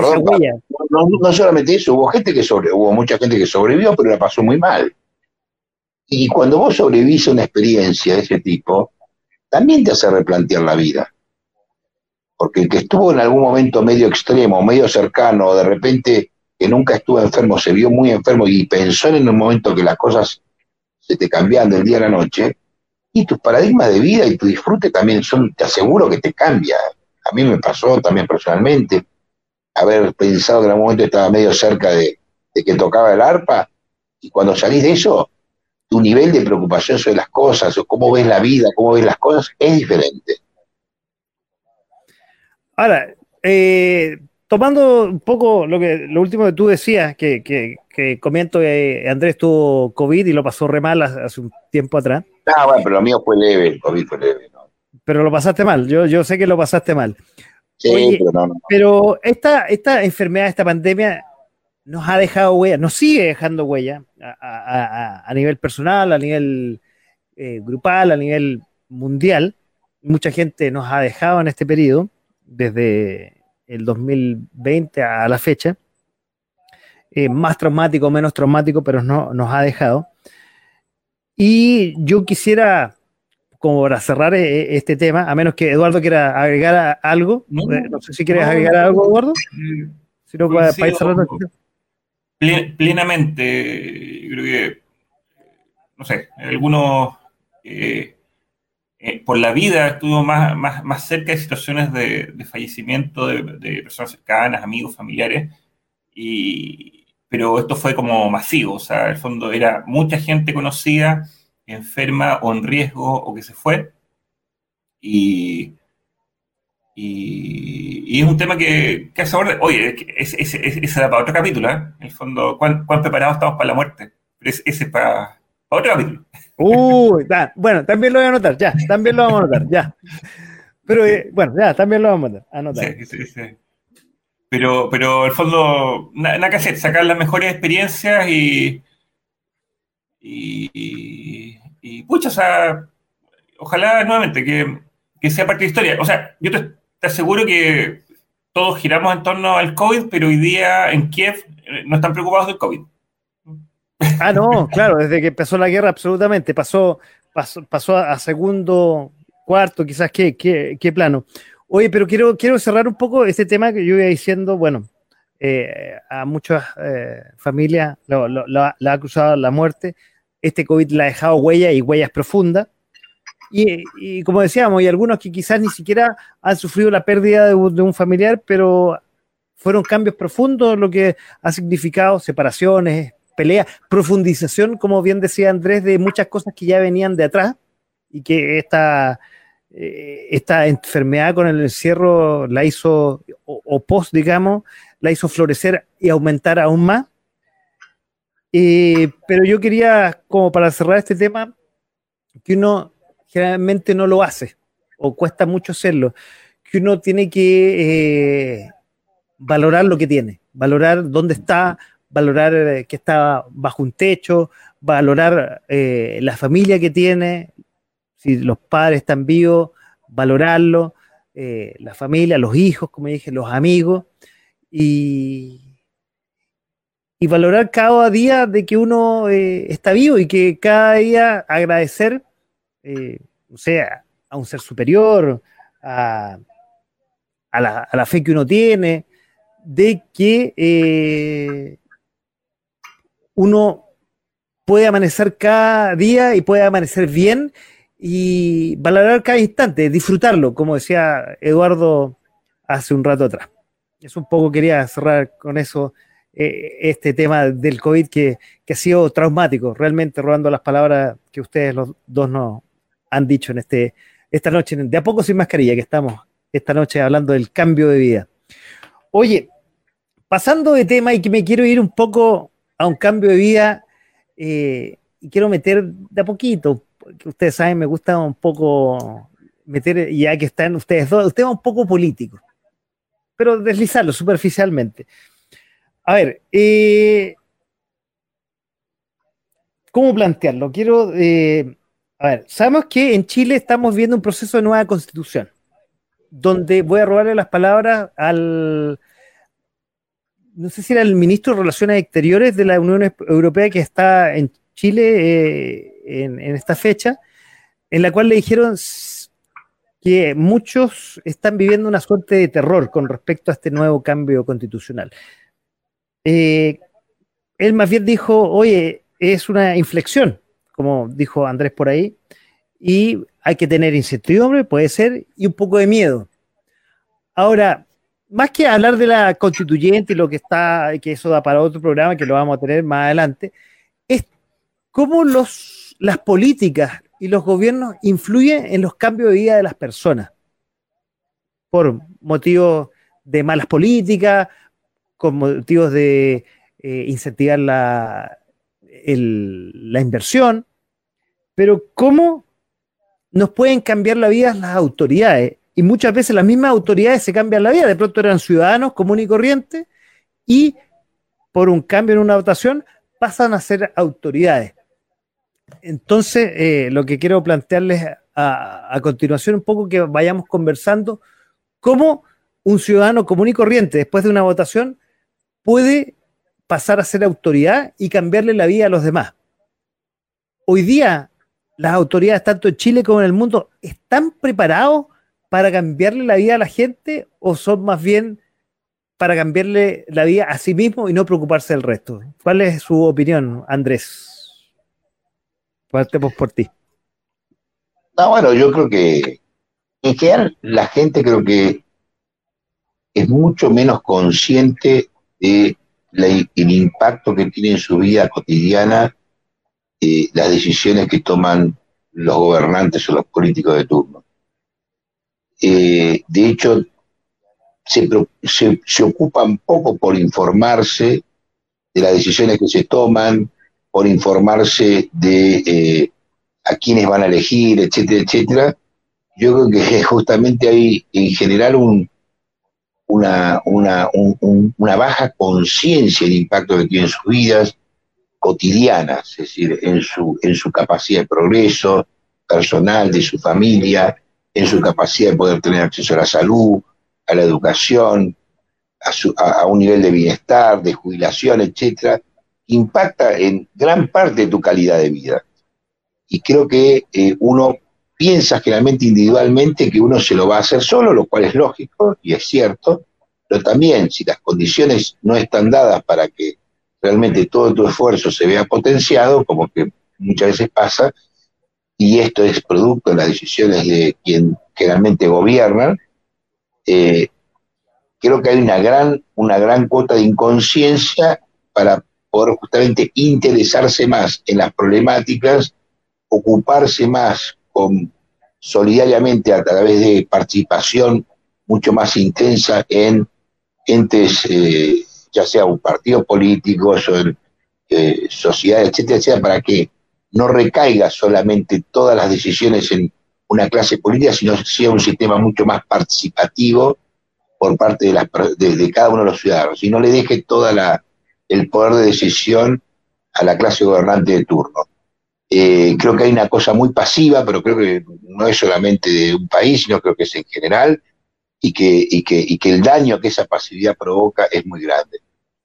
no, solamente eso, hubo gente que sobre, hubo mucha gente que sobrevivió, pero la pasó muy mal. Y cuando vos sobrevivís a una experiencia de ese tipo, también te hace replantear la vida. Porque el que estuvo en algún momento medio extremo, medio cercano, de repente que nunca estuvo enfermo, se vio muy enfermo y pensó en un momento que las cosas se te cambian del día a la noche, y tus paradigmas de vida y tu disfrute también son, te aseguro que te cambia. A mí me pasó también personalmente haber pensado que en algún momento estaba medio cerca de, que tocaba el arpa y cuando salís de eso, tu nivel de preocupación sobre las cosas o cómo ves la vida, cómo ves las cosas es diferente. Ahora, eh, tomando un poco lo que lo último que tú decías, que, que, que comento que Andrés tuvo COVID y lo pasó re mal hace un tiempo atrás. Ah, bueno, pero lo mío fue leve, el COVID fue leve. Pero lo pasaste mal, yo, yo sé que lo pasaste mal. Sí, pero, no, pero esta, esta enfermedad, esta pandemia, nos ha dejado huella, nos sigue dejando huella a, nivel personal, a nivel eh, grupal, a nivel mundial. Mucha gente nos ha dejado en este periodo, desde el 2020 a la fecha. Eh, más traumático, menos traumático, pero no, nos ha dejado. Y yo quisiera, como para cerrar eh, este tema, a menos que Eduardo quiera agregar algo, no, eh, sé si quieres agregar algo, Eduardo. Si no, para, ir cerrando. Plenamente, creo que, no sé, algunos por la vida estuvimos más, más, más, cerca de situaciones de, fallecimiento de, de, personas cercanas, amigos, familiares, y, pero esto fue como masivo, o sea, en el fondo era mucha gente conocida, enferma o en riesgo o que se fue. Y, y, es un tema que, que hace oye, ese es, es, era para otro capítulo, ¿eh? En el fondo, ¿cuán, preparados estamos para la muerte? Pero ese es para, otro capítulo. Uy, bueno, también lo voy a anotar, ya, también lo vamos a anotar, ya. Pero eh, bueno, ya, también lo vamos a anotar. Sí, sí, sí. Pero, pero el fondo, nada que hacer, sacar las mejores experiencias y, y, y, pucha, o sea, ojalá nuevamente que, sea parte de la historia. O sea, yo te, aseguro que todos giramos en torno al COVID, pero hoy día en Kiev eh, no están preocupados del COVID. Ah, no, claro, desde que empezó la guerra, absolutamente. Pasó, pasó, pasó a segundo, cuarto, quizás, ¿qué, qué, qué plano? Oye, pero quiero, quiero cerrar un poco este tema que yo iba diciendo, bueno, eh, a muchas eh, familias la ha cruzado la muerte, este COVID la ha dejado huella y huellas profundas. Y, como decíamos, hay algunos que quizás ni siquiera han sufrido la pérdida de, un familiar, pero fueron cambios profundos lo que ha significado separaciones, peleas, profundización, como bien decía Andrés, de muchas cosas que ya venían de atrás y que esta eh, esta enfermedad con el encierro la hizo, o, post, digamos, la hizo florecer y aumentar aún más. Eh, pero yo quería, como para cerrar este tema, que uno generalmente no lo hace, o cuesta mucho hacerlo, que uno tiene que eh, valorar lo que tiene, valorar dónde está, valorar que está bajo un techo, valorar la familia que tiene, si los padres están vivos, valorarlo, eh, la familia, los hijos, como dije, los amigos, y, y valorar cada día de que uno eh, está vivo y que cada día agradecer, eh, o sea, a un ser superior, a, la, a, la, fe que uno tiene, de que uno puede amanecer cada día y puede amanecer bien y valorar cada instante, disfrutarlo, como decía Eduardo hace un rato atrás. Es un poco quería cerrar con eso eh, este tema del COVID que, ha sido traumático, realmente robando las palabras que ustedes los dos nos han dicho en este, esta noche, de a poco sin mascarilla, que estamos esta noche hablando del cambio de vida. Oye, pasando de tema y que me quiero ir un poco a un cambio de vida, eh, y quiero meter de a poquito, ustedes saben, me gusta un poco meter, ya que están ustedes dos, usted va un poco político, pero deslizarlo superficialmente. A ver, eh, ¿cómo plantearlo? Quiero, eh, A ver, sabemos que en Chile estamos viendo un proceso de nueva constitución, donde voy a robarle las palabras al, no sé si era el ministro de Relaciones Exteriores de la Unión Europea que está en Chile eh, en, esta fecha, en la cual le dijeron que muchos están viviendo una suerte de terror con respecto a este nuevo cambio constitucional. Eh, él más bien dijo, oye, es una inflexión, como dijo Andrés por ahí, y hay que tener incertidumbre, puede ser, y un poco de miedo. Ahora, más que hablar de la constituyente y lo que está, que eso da para otro programa que lo vamos a tener más adelante, es cómo las políticas y los gobiernos influyen en los cambios de vida de las personas. Por motivos de malas políticas, con motivos de eh, incentivar la, la inversión, pero cómo nos pueden cambiar la vida las autoridades y muchas veces las mismas autoridades se cambian la vida. De pronto eran ciudadanos comunes y corrientes y por un cambio en una votación pasan a ser autoridades. Entonces, eh, lo que quiero plantearles a, a, continuación, un poco que vayamos conversando, cómo un ciudadano común y corriente, después de una votación, puede pasar a ser autoridad y cambiarle la vida a los demás. Hoy día, las autoridades, tanto en Chile como en el mundo, están preparados para cambiarle la vida a la gente o son más bien para cambiarle la vida a sí mismo y no preocuparse del resto? ¿Cuál es su opinión, Andrés? Partemos por ti. No, bueno, yo creo que en general la gente creo que es mucho menos consciente el impacto que tiene en su vida cotidiana eh, las decisiones que toman los gobernantes o los políticos de turno. Eh, de hecho, se, se, ocupan poco por informarse de las decisiones que se toman, por informarse de eh, a quiénes van a elegir, etcétera, etcétera. Yo creo que justamente hay en general un, una, una, una baja conciencia del impacto que tienen sus vidas cotidianas, es decir, en su, en su capacidad de progreso personal, de su familia, en su capacidad de poder tener acceso a la salud, a la educación, a, un nivel de bienestar, de jubilación, etcétera, impacta en gran parte de tu calidad de vida. Y creo que eh, uno piensa generalmente individualmente que uno se lo va a hacer solo, lo cual es lógico y es cierto, pero también si las condiciones no están dadas para que realmente todo tu esfuerzo se vea potenciado, como que muchas veces pasa, y esto es producto de las decisiones de quien generalmente gobierna, eh, creo que hay una gran, una gran cuota de inconsciencia para poder justamente interesarse más en las problemáticas, ocuparse más con, solidariamente a través de participación mucho más intensa en entes, eh, ya sea un partido político, eh, sociedad, etcétera, etcétera, para que no recaiga solamente todas las decisiones en una clase política, sino sea un sistema mucho más participativo por parte de, de, cada uno de los ciudadanos, y no le deje todo el poder de decisión a la clase gobernante de turno. Eh, creo que hay una cosa muy pasiva, pero creo que no es solamente de un país, sino creo que es en general, y que, y que, y que el daño que esa pasividad provoca es muy grande.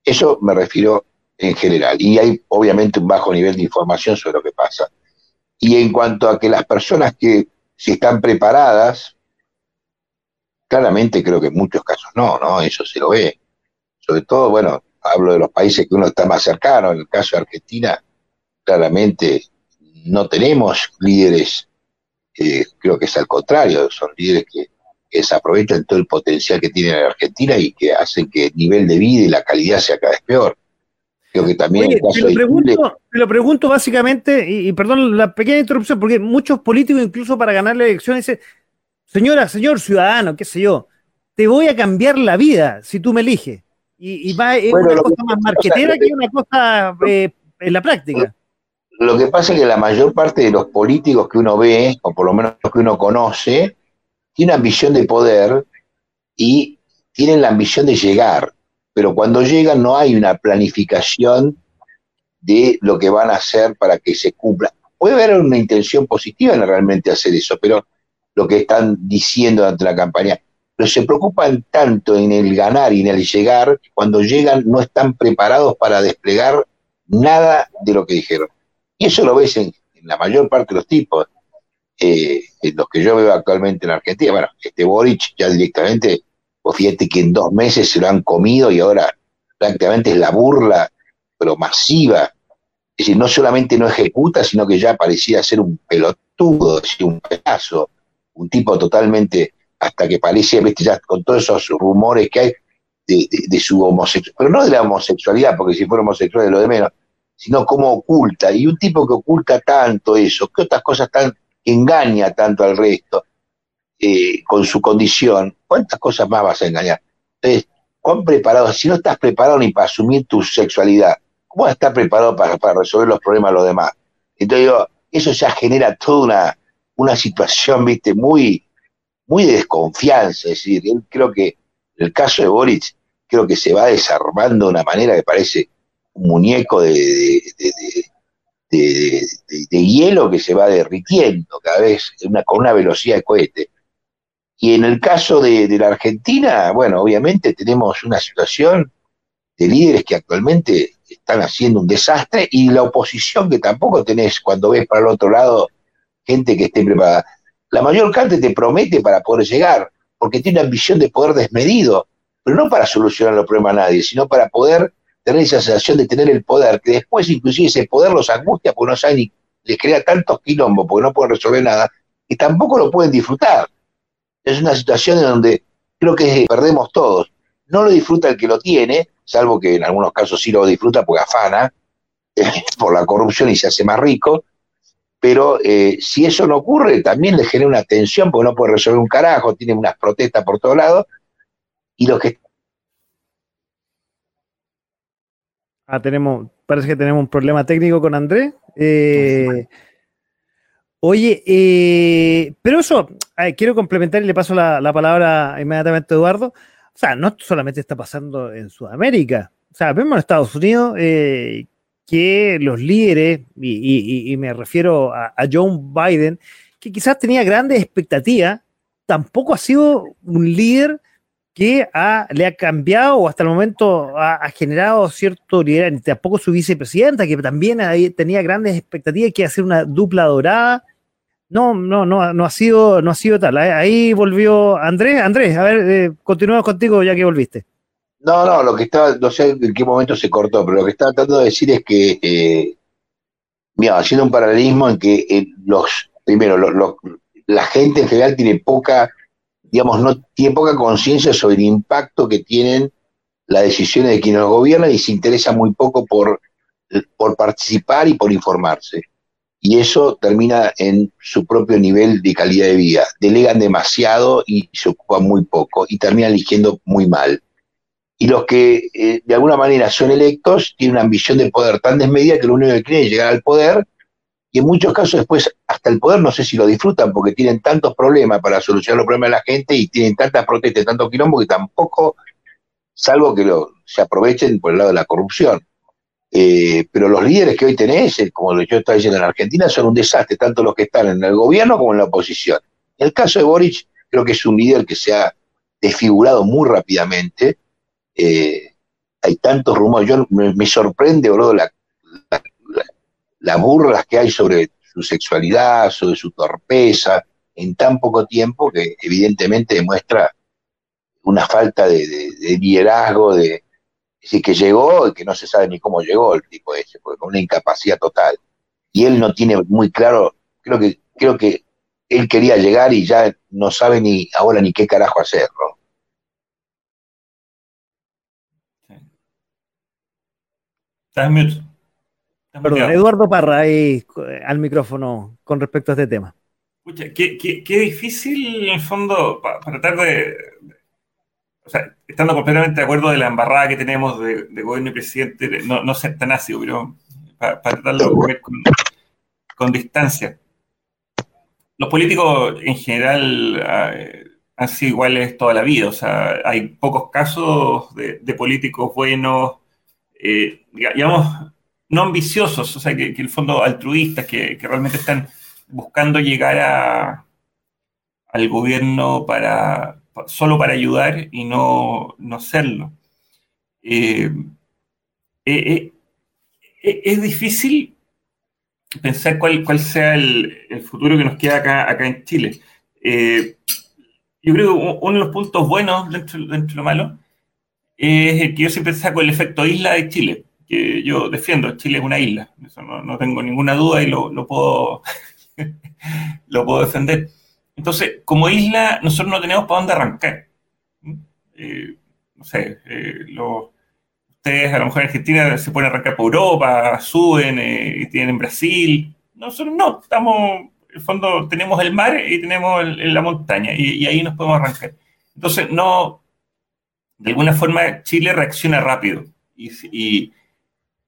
Eso me refiero en general. Y hay obviamente un bajo nivel de información sobre lo que pasa. Y en cuanto a que las personas que si están preparadas, claramente creo que en muchos casos no, ¿no? Eso se lo ve. Sobre todo, bueno, hablo de los países que uno está más cercano, en el caso de Argentina, claramente no tenemos líderes, creo que es al contrario, son líderes que, que desaprovechan todo el potencial que tiene la Argentina y que hacen que el nivel de vida y la calidad sea cada vez peor que también te, lo pregunto, básicamente, y, perdón la pequeña interrupción, porque muchos políticos, incluso para ganar la elección, dicen, señora, señor ciudadano, qué sé yo, te voy a cambiar la vida si tú me eliges. Y, va, es una cosa más marquetera que, una cosa eh, en la práctica. Lo que pasa es que la mayor parte de los políticos que uno ve, o por lo menos los que uno conoce, tienen ambición de poder y tienen la ambición de llegar pero cuando llegan no hay una planificación de lo que van a hacer para que se cumpla. puede haber una intención positiva en realmente hacer eso, pero lo que están diciendo durante la campaña, pero se preocupan tanto en el ganar y en el llegar, cuando llegan no están preparados para desplegar nada de lo que dijeron. Y eso lo ves en, la mayor parte de los tipos, eh, en los que yo veo actualmente en Argentina. Bueno, este Boric ya directamente, pues fíjate que en dos meses se lo han comido y ahora prácticamente es la burla, pero masiva. Es decir, no solamente no ejecuta, sino que ya parecía ser un pelotudo, es un pedazo, un tipo totalmente, hasta que parece, ¿viste? ya con todos esos rumores que hay de, su homosexualidad, pero no de la homosexualidad, porque si fuera homosexual es lo de menos, sino como oculta. Y un tipo que oculta tanto eso, que otras cosas tan, engaña tanto al resto eh, con su condición, ¿cuántas cosas más vas a engañar? Entonces, ¿cuán preparado? Si no estás preparado ni para asumir tu sexualidad, ¿cómo vas a estar preparado para, resolver los problemas de los demás? Entonces, digo, eso ya genera toda una, una situación, viste, muy, muy de desconfianza. Es decir, él creo que el caso de Boric, creo que se va desarmando de una manera que parece muñeco de, de, hielo que se va derritiendo cada vez con una velocidad de cohete. Y en el caso de, la Argentina, bueno, obviamente tenemos una situación de líderes que actualmente están haciendo un desastre y la oposición que tampoco tenés cuando ves para el otro lado gente que esté preparada. La mayor parte te promete para poder llegar, porque tiene una ambición de poder desmedido, pero no para solucionar los problemas a nadie, sino para poder tener esa sensación de tener el poder, que después inclusive ese poder los angustia porque no saben ni, les crea tantos quilombos porque no pueden resolver nada, y tampoco lo pueden disfrutar. Es una situación en donde creo que perdemos todos. No lo disfruta el que lo tiene, salvo que en algunos casos sí lo disfruta porque afana por la corrupción y se hace más rico, pero eh, si eso no ocurre, también le genera una tensión porque no puede resolver un carajo, tiene unas protestas por todos lados, y los que Ah, tenemos, parece que tenemos un problema técnico con Andrés. Eh, oye, eh, pero eso, quiero complementar y le paso la, palabra inmediatamente a Eduardo. O sea, no solamente está pasando en Sudamérica. O sea, vemos en Estados Unidos eh, que los líderes, y, me refiero a, a, John Biden, que quizás tenía grandes expectativas, tampoco ha sido un líder que le ha cambiado o hasta el momento ha, generado cierto liderazgo. Tampoco su vicepresidenta, que también tenía grandes expectativas que hacer una dupla dorada. No, no, no, no ha sido, no ha sido tal. Ahí volvió Andrés. Andrés, a ver, eh, continuamos contigo ya que volviste. No, no, lo que estaba, no sé en qué momento se cortó, pero lo que estaba tratando de decir es que, eh, mira, haciendo un paralelismo en que eh, los, primero, la gente en general tiene poca digamos, no tiene poca conciencia sobre el impacto que tienen las decisiones de quienes los gobiernan y se interesa muy poco por, por participar y por informarse. Y eso termina en su propio nivel de calidad de vida. Delegan demasiado y se ocupan muy poco y terminan eligiendo muy mal. Y los que eh, de alguna manera son electos tienen una ambición de poder tan desmedida que lo único que quieren es llegar al poder y en muchos casos después hasta el poder no sé si lo disfrutan porque tienen tantos problemas para solucionar los problemas de la gente y tienen tantas protestas, tantos quilombos que tampoco, salvo que se aprovechen por el lado de la corrupción. Eh, pero los líderes que hoy tenés, eh, como yo estaba diciendo en Argentina, son un desastre, tanto los que están en el gobierno como en la oposición. En el caso de Boric, creo que es un líder que se ha desfigurado muy rápidamente. Eh, hay tantos rumores, yo me, sorprende, bro, la, las burlas que hay sobre su sexualidad, sobre su torpeza, en tan poco tiempo que evidentemente demuestra una falta de, liderazgo, de, decir, que llegó y que no se sabe ni cómo llegó el tipo ese, porque con una incapacidad total. Y él no tiene muy claro, creo que, creo que él quería llegar y ya no sabe ni ahora ni qué carajo hacerlo. Sí. Perdón, Eduardo Parra, ahí al micrófono con respecto a este tema. Qué, difícil en el fondo para, tratar de, o sea, estando completamente de acuerdo de la embarrada que tenemos de, gobierno y presidente, no, no, ser tan ácido, pero para, tratarlo de ver con, distancia. Los políticos en general eh, han sido iguales toda la vida, o sea, hay pocos casos de, políticos buenos, eh, digamos, no ambiciosos, o sea, que, que el fondo altruistas, que, realmente están buscando llegar a, al gobierno para, solo para ayudar y no, no hacerlo. Eh, eh, eh, es difícil pensar cuál, cuál sea el, el, futuro que nos queda acá, acá en Chile. yo creo que uno de los puntos buenos dentro, dentro de lo malo es el que yo siempre saco el efecto isla de Chile, que yo defiendo. Chile es una isla, eso no, no tengo ninguna duda y lo, lo puedo, lo puedo defender. Entonces, como isla, nosotros no tenemos para dónde arrancar. Eh, no sé, eh, lo, ustedes a lo mejor en Argentina se pueden arrancar por Europa, suben eh, y tienen Brasil. Nosotros no, estamos, en el fondo tenemos el mar y tenemos la montaña y, ahí nos podemos arrancar. Entonces, no, de alguna forma Chile reacciona rápido y,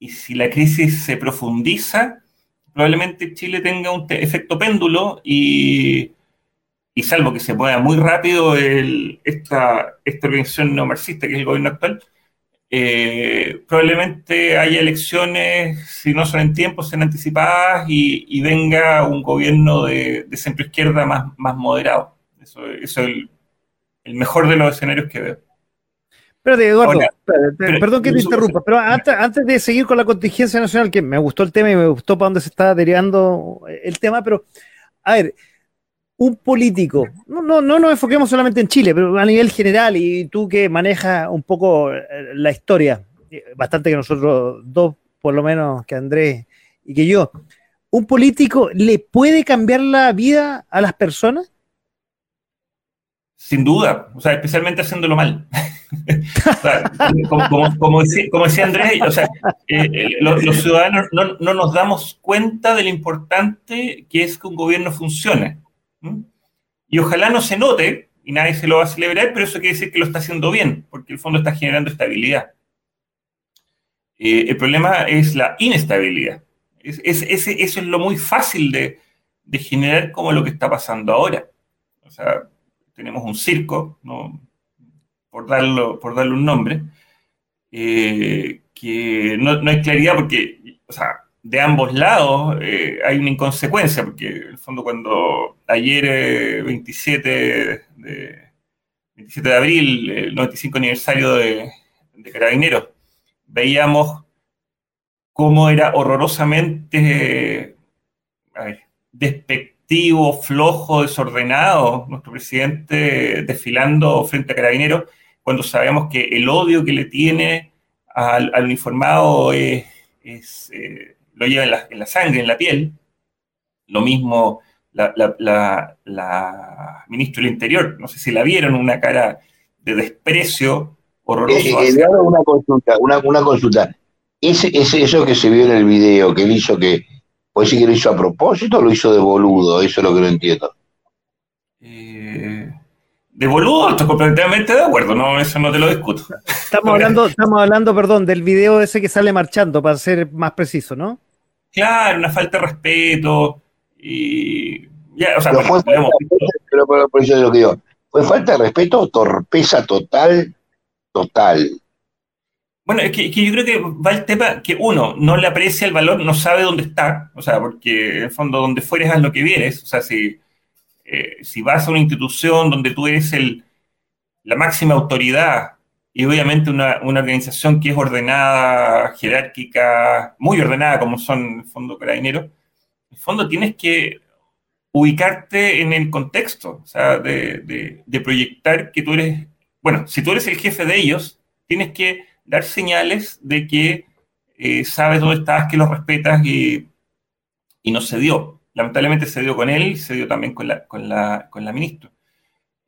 y si la crisis se profundiza, probablemente Chile tenga un efecto péndulo y, y, salvo que se mueva muy rápido el, esta, esta organización neomarxista que es el gobierno actual, eh, probablemente haya elecciones, si no son en tiempo, sean anticipadas y, y venga un gobierno de, de centro izquierda más, más moderado. Eso, eso es el, el mejor de los escenarios que veo. Espérate, Eduardo, Hola, perdón que te interrumpa, pero antes, antes, de seguir con la contingencia nacional, que me gustó el tema y me gustó para dónde se está derivando el tema, pero a ver, un político, no, no, no nos enfoquemos solamente en Chile, pero a nivel general, y tú que manejas un poco la historia, bastante que nosotros dos, por lo menos que Andrés y que yo, ¿un político le puede cambiar la vida a las personas? Sin duda, o sea, especialmente haciéndolo mal. como, decía, Andrés, eh, eh, los, ciudadanos no, no, nos damos cuenta de lo importante que es que un gobierno funcione. Y ojalá no se note, y nadie se lo va a celebrar, pero eso quiere decir que lo está haciendo bien, porque el fondo está generando estabilidad. Eh, el problema es la inestabilidad. Es, es, es, eso es lo muy fácil de, de generar como lo que está pasando ahora. O sea, tenemos un circo, ¿no? Por, darlo, por darle un nombre, eh, que no, no, hay claridad porque, o sea, de ambos lados eh, hay una inconsecuencia, porque en el fondo cuando ayer, eh, 27, de, 27 de abril, el 95 aniversario de, de Carabineros, veíamos cómo era horrorosamente despectivo flojo, desordenado, nuestro presidente desfilando frente a carabineros, cuando sabemos que el odio que le tiene al, al uniformado es, es eh, lo lleva en la, en la, sangre, en la piel. Lo mismo la, la, la, la ministra del Interior, no sé si la vieron, una cara de desprecio horroroso. Eh, eh, una consulta, una, una consulta. Ese, ese, eso que se vio en el video, que él hizo que ¿Puede decir que lo hizo a propósito o lo hizo de boludo? Eso es lo que no entiendo. De boludo, estoy completamente de acuerdo, no, eso no te lo discuto. Estamos hablando, estamos hablando, perdón, del video ese que sale marchando, para ser más preciso, ¿no? Claro, una falta de respeto y ya, o sea, pero bueno, fue respeto, pero por, por eso es lo que digo. ¿Fue falta de respeto o torpeza total? Total. Bueno, es que, es que, yo creo que va el tema que uno no le aprecia el valor, no sabe dónde está, o sea, porque en el fondo donde fueres haz lo que vienes, o sea, si, eh, si vas a una institución donde tú eres el, la máxima autoridad y obviamente una, organización que es ordenada, jerárquica, muy ordenada como son en el fondo carabineros, en el fondo tienes que ubicarte en el contexto, o sea, de proyectar que tú eres, bueno, si tú eres el jefe de ellos, tienes que dar señales de que eh, sabes dónde estás, que los respetas y, y, no se dio. Lamentablemente se dio con él, se dio también con la, con la, con la ministra.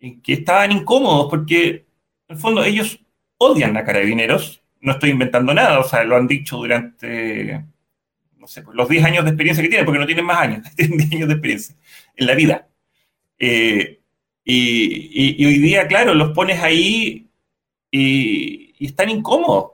Y que estaban incómodos porque, en el fondo, ellos odian a carabineros. No estoy inventando nada, o sea, lo han dicho durante, no sé, los 10 años de experiencia que tienen, porque no tienen más años, tienen 10 años de experiencia en la vida. Eh, y, y, y, hoy día, claro, los pones ahí y, y están incómodos.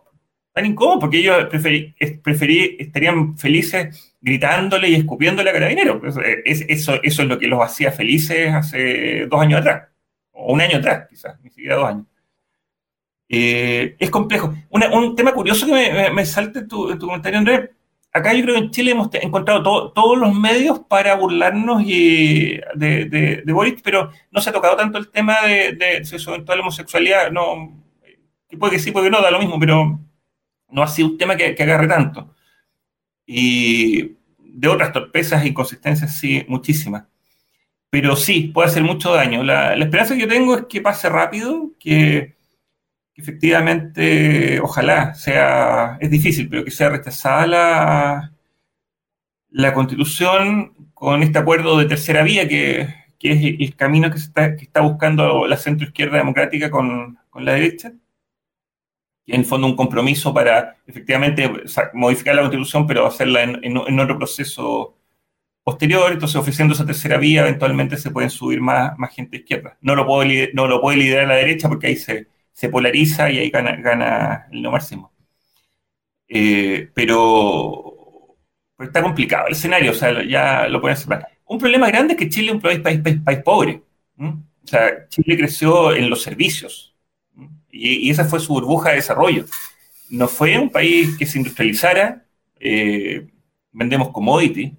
Están incómodos porque ellos preferí, preferí, estarían felices gritándole y escupiéndole a carabineros. Eso, es, eso, eso es lo que los hacía felices hace dos años atrás, o un año atrás, quizás, ni siquiera dos años. Eh, es complejo. Un tema curioso que me, me, me salta en tu, en tu, comentario, Andrés, acá yo creo que en Chile hemos encontrado todos los medios para burlarnos y de, de, Boris, pero no se ha tocado tanto el tema de, de su homosexualidad, no, puede que sí, puede que no, da lo mismo, pero no ha sido un tema que, agarre tanto. Y de otras torpezas e inconsistencias, sí, muchísimas. Pero sí, puede hacer mucho daño. La, esperanza que yo tengo es que pase rápido, que, efectivamente, ojalá sea, es difícil, pero que sea rechazada la, la constitución con este acuerdo de tercera vía, que, es el camino que, está, que está buscando la centroizquierda democrática con, con la derecha en fondo un compromiso para efectivamente modificar la constitución, pero hacerla en, otro proceso posterior, entonces ofreciendo esa tercera vía, eventualmente se pueden subir más, más gente izquierda. No lo, puede, no lo puede liderar la derecha porque ahí se, se polariza y ahí gana, gana el no máximo. Eh, pero, está complicado el escenario, o sea, ya lo pueden hacer. Un problema grande es que Chile es un país, país, país, pobre. O sea, Chile creció en los servicios, y, esa fue su burbuja de desarrollo. No fue un país que se industrializara, eh, vendemos commodity,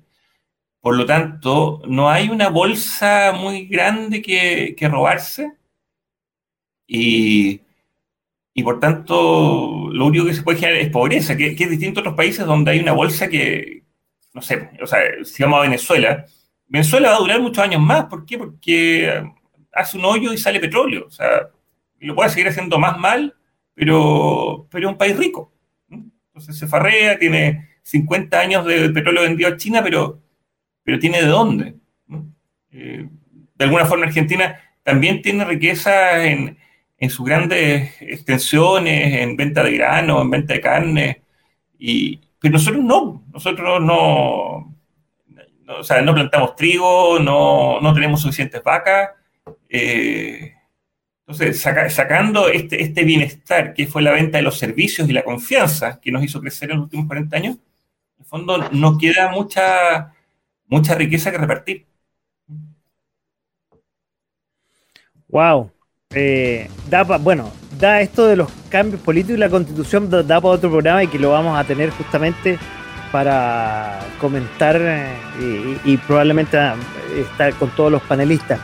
por lo tanto, no hay una bolsa muy grande que, robarse y, por tanto lo único que se puede generar es pobreza, que, es distinto a otros países donde hay una bolsa que, no sé, o sea, si vamos a Venezuela, Venezuela va a durar muchos años más, ¿por qué? Porque hace un hoyo y sale petróleo, o sea, lo puede seguir haciendo más mal, pero, pero es un país rico. Entonces se farrea, tiene 50 años de petróleo vendido a China, pero, pero tiene de dónde. Eh, de alguna forma Argentina también tiene riqueza en, en, sus grandes extensiones, en venta de grano, en venta de carne, y, pero nosotros no, nosotros no, o sea, no plantamos trigo, no, no tenemos suficientes vacas. Eh, entonces, sacando este, este bienestar que fue la venta de los servicios y la confianza que nos hizo crecer en los últimos 40 años, en el fondo no queda mucha, mucha riqueza que repartir. Wow. Eh, da bueno, da esto de los cambios políticos y la constitución da, para otro programa y que lo vamos a tener justamente para comentar eh, y, y, probablemente eh, estar con todos los panelistas.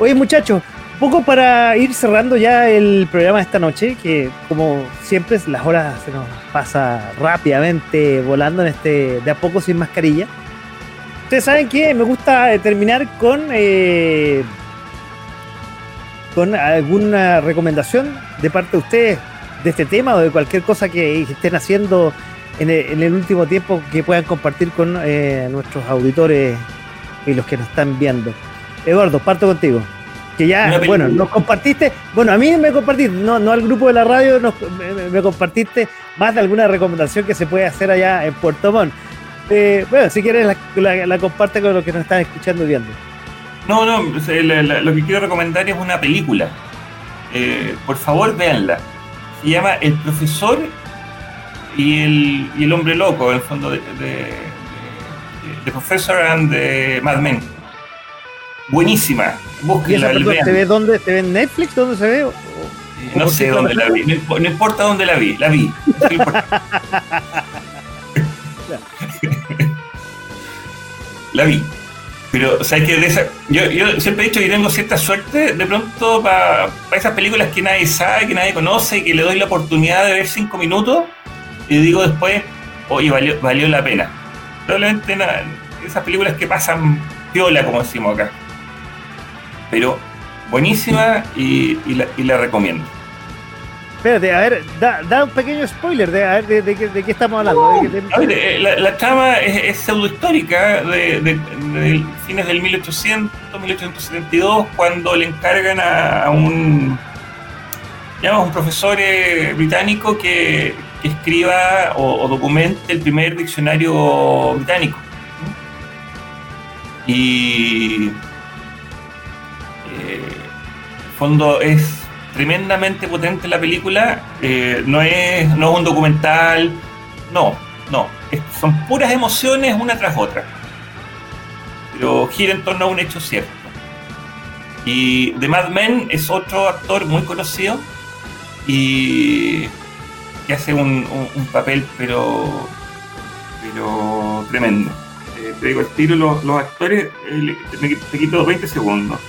Oye muchachos, poco para ir cerrando ya el programa de esta noche, que como siempre las horas se nos pasa rápidamente volando en este de a poco sin mascarilla. Ustedes saben que me gusta terminar con eh, con alguna recomendación de parte de ustedes de este tema o de cualquier cosa que estén haciendo en el, último tiempo que puedan compartir con eh, nuestros auditores y los que nos están viendo. Eduardo, parto contigo que ya, bueno, nos compartiste, bueno, a mí me compartiste, no, no al grupo de la radio, me, compartiste más de alguna recomendación que se puede hacer allá en Puerto Montt. Eh, bueno, si quieres la, comparte con los que nos están escuchando y viendo. No, no, lo que quiero recomendar es una película. Eh, por favor, véanla. Se llama El profesor y el, y el hombre loco, en el fondo de, de, de, Professor and the Mad Men buenísima. Búsquenla. ¿Se ve dónde? ¿Se ve en Netflix? ¿Dónde se ve? no sé dónde la vi. No, importa dónde la vi. La vi. la vi. Pero, ¿sabes qué? De esa, yo, yo, siempre he dicho que tengo cierta suerte de pronto para esas películas que nadie sabe, que nadie conoce, y que le doy la oportunidad de ver cinco minutos y digo después, oye, valió, valió la pena. Probablemente esas películas que pasan piola, como decimos acá pero buenísima y, la, recomiendo. Espérate, a ver, da, un pequeño spoiler de, de, qué estamos hablando. Eh, la, trama es, pseudohistórica de, fines del 1800, 1872, cuando le encargan a, un, digamos, un profesor eh, británico que, escriba o, o, documente el primer diccionario británico. Y fondo es tremendamente potente la película, eh, no, es, no es un documental, no, no, son puras emociones una tras otra, pero gira en torno a un hecho cierto. Y The Mad Men es otro actor muy conocido y que hace un, papel pero, pero tremendo. Eh, te digo el tiro, los, los actores, eh, te, quito 20 segundos.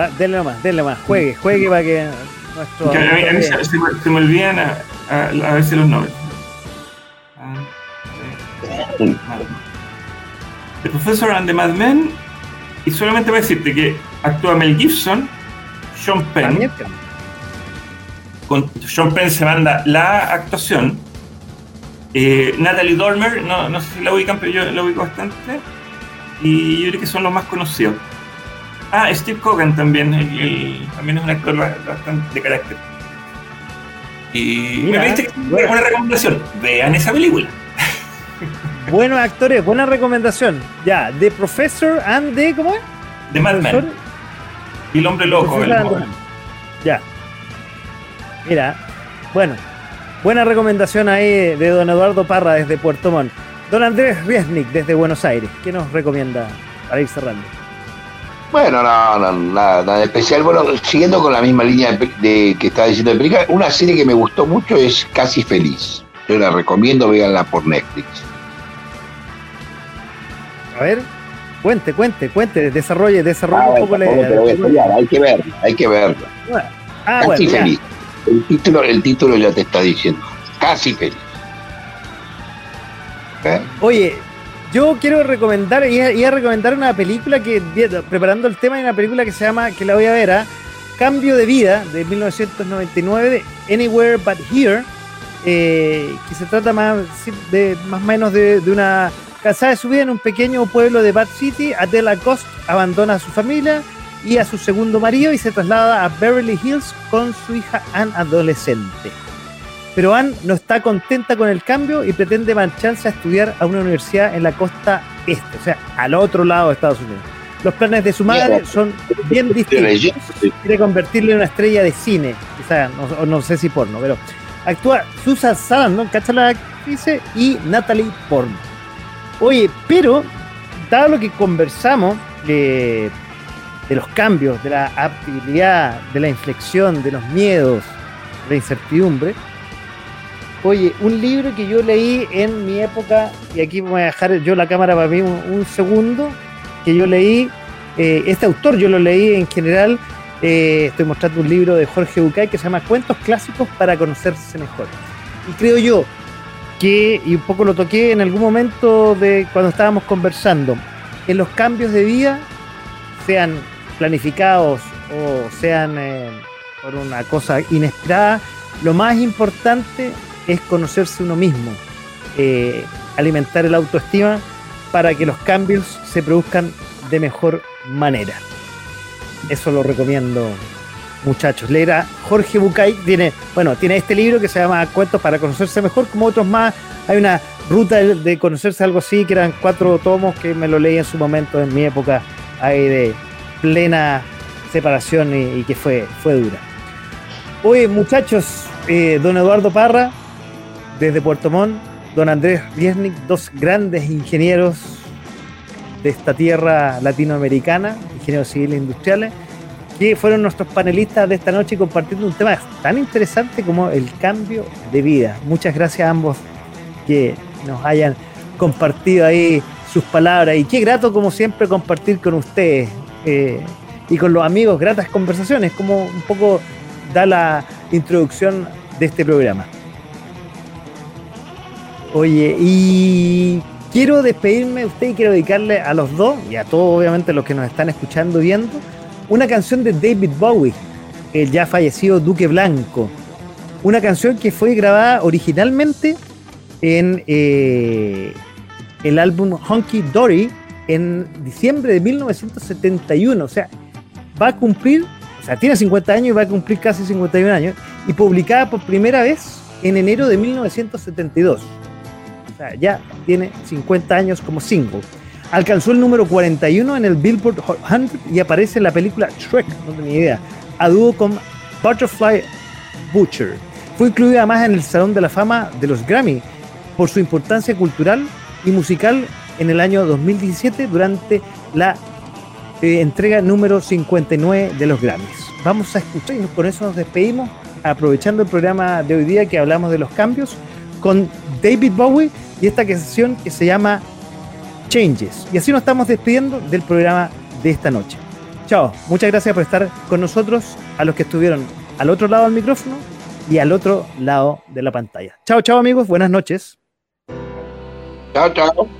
Ah, denle nomás, denle más, juegue, juegue para que nuestro. a mí, se, me, olvidan a, a, veces los nombres. Ah, the Professor and the Madman, y solamente voy a decirte que actúa Mel Gibson, Sean Penn. Con Sean Penn se manda la actuación. Eh, Natalie Dormer, no, no, sé si la ubican, pero yo la ubico bastante. Y yo creo que son los más conocidos. Ah, Steve Cogan también, también es un actor bastante de carácter. Y me pediste una recomendación. Vean esa película. Buenos actores, buena recomendación. Ya, The Professor and the. ¿Cómo es? The Madman. Y el hombre loco. ya. Mira, bueno, buena recomendación ahí de don Eduardo Parra desde Puerto Montt. Don Andrés Riesnik desde Buenos Aires. ¿Qué nos recomienda para ir cerrando? Bueno, no, no, nada, nada especial. Bueno, siguiendo con la misma línea de, que estaba diciendo de película, una serie que me gustó mucho es Casi Feliz. Yo la recomiendo, véanla por Netflix. A ver, cuente, cuente, cuente, desarrolle, desarrolle ah, un poco la idea. hay que verla, hay que verla. Ah, Casi Feliz. El título, el título ya te está diciendo. Casi Feliz. ¿Eh? Oye, yo quiero recomendar, y a, recomendar una película que, preparando el tema, hay una película que se llama, que la voy a ver, ¿ah? Cambio de Vida, de 1999, de Anywhere But Here, eh, que se trata más, de, más o menos de, una casada de su vida en un pequeño pueblo de Bad City, Adela Cost abandona a su familia y a su segundo marido y se traslada a Beverly Hills con su hija Ann adolescente. Pero Anne no está contenta con el cambio y pretende marcharse a estudiar a una universidad en la costa este, o sea, al otro lado de Estados Unidos. Los planes de su madre son bien distintos. Quiere convertirle en una estrella de cine, quizá, no, no sé si porno, pero actúa Susan Sarandon, ¿cachai la actriz? Y Natalie Portman. Oye, pero, dado lo que conversamos de, de los cambios, de la aptibilidad, de la inflexión, de los miedos, de la incertidumbre, Oye, un libro que yo leí en mi época, y aquí voy a dejar yo la cámara para mí un, segundo, que yo leí, eh, este autor yo lo leí en general, eh, estoy mostrando un libro de Jorge Bucay que se llama Cuentos Clásicos para conocerse mejor. Y creo yo que, y un poco lo toqué en algún momento de cuando estábamos conversando, en los cambios de vida, sean planificados o sean eh, por una cosa inesperada, lo más importante es conocerse uno mismo, eh, alimentar el autoestima para que los cambios se produzcan de mejor manera. Eso lo recomiendo, muchachos. Leer a Jorge Bucay tiene, bueno, tiene este libro que se llama Cuentos para conocerse mejor, como otros más. Hay una ruta de, conocerse algo así, que eran cuatro tomos que me lo leí en su momento, en mi época ahí de plena separación y, que fue, fue dura. Oye, muchachos, eh, don Eduardo Parra, desde Puerto Montt, don Andrés Riesnik, dos grandes ingenieros de esta tierra latinoamericana, ingenieros civiles e industriales, que fueron nuestros panelistas de esta noche compartiendo un tema tan interesante como el cambio de vida. Muchas gracias a ambos que nos hayan compartido ahí sus palabras y qué grato como siempre compartir con ustedes eh, y con los amigos gratas conversaciones, como un poco da la introducción de este programa. Oye, y quiero despedirme de usted y quiero dedicarle a los dos y a todos, obviamente, los que nos están escuchando, viendo, una canción de David Bowie, el ya fallecido Duque Blanco. Una canción que fue grabada originalmente en eh, el álbum Honky Dory en diciembre de 1971. O sea, va a cumplir, o sea, tiene 50 años y va a cumplir casi 51 años, y publicada por primera vez en enero de 1972 ya tiene 50 años como single. Alcanzó el número 41 en el Billboard 100 y aparece en la película Shrek, no tenía idea, a dúo con Butterfly Butcher. Fue incluida además en el Salón de la Fama de los Grammy por su importancia cultural y musical en el año 2017 durante la eh, entrega número 59 de los Grammys. Vamos a escuchar y con eso nos despedimos, aprovechando el programa de hoy día que hablamos de los cambios con David Bowie y esta canción que se llama Changes. Y así nos estamos despidiendo del programa de esta noche. Chao, muchas gracias por estar con nosotros, a los que estuvieron al otro lado del micrófono y al otro lado de la pantalla. Chao, chao amigos, buenas noches. Chao, chao.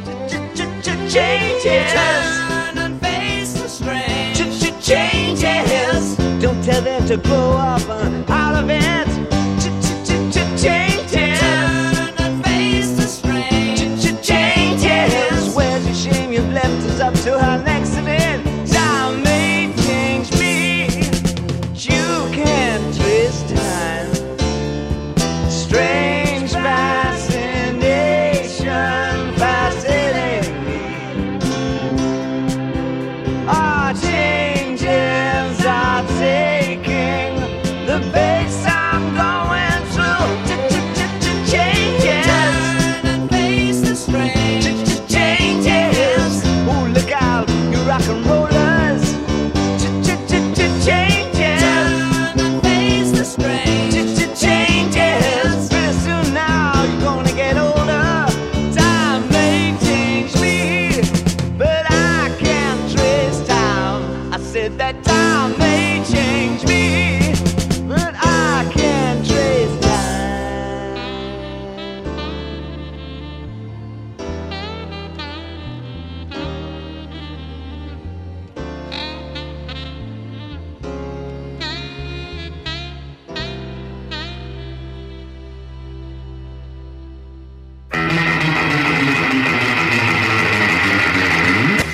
Changes. Turn and face the strain. Changes. Don't tell them to grow up uh, out of it. Changes. Turn and face the strain. Changes. Where's your shame? You've left us up to our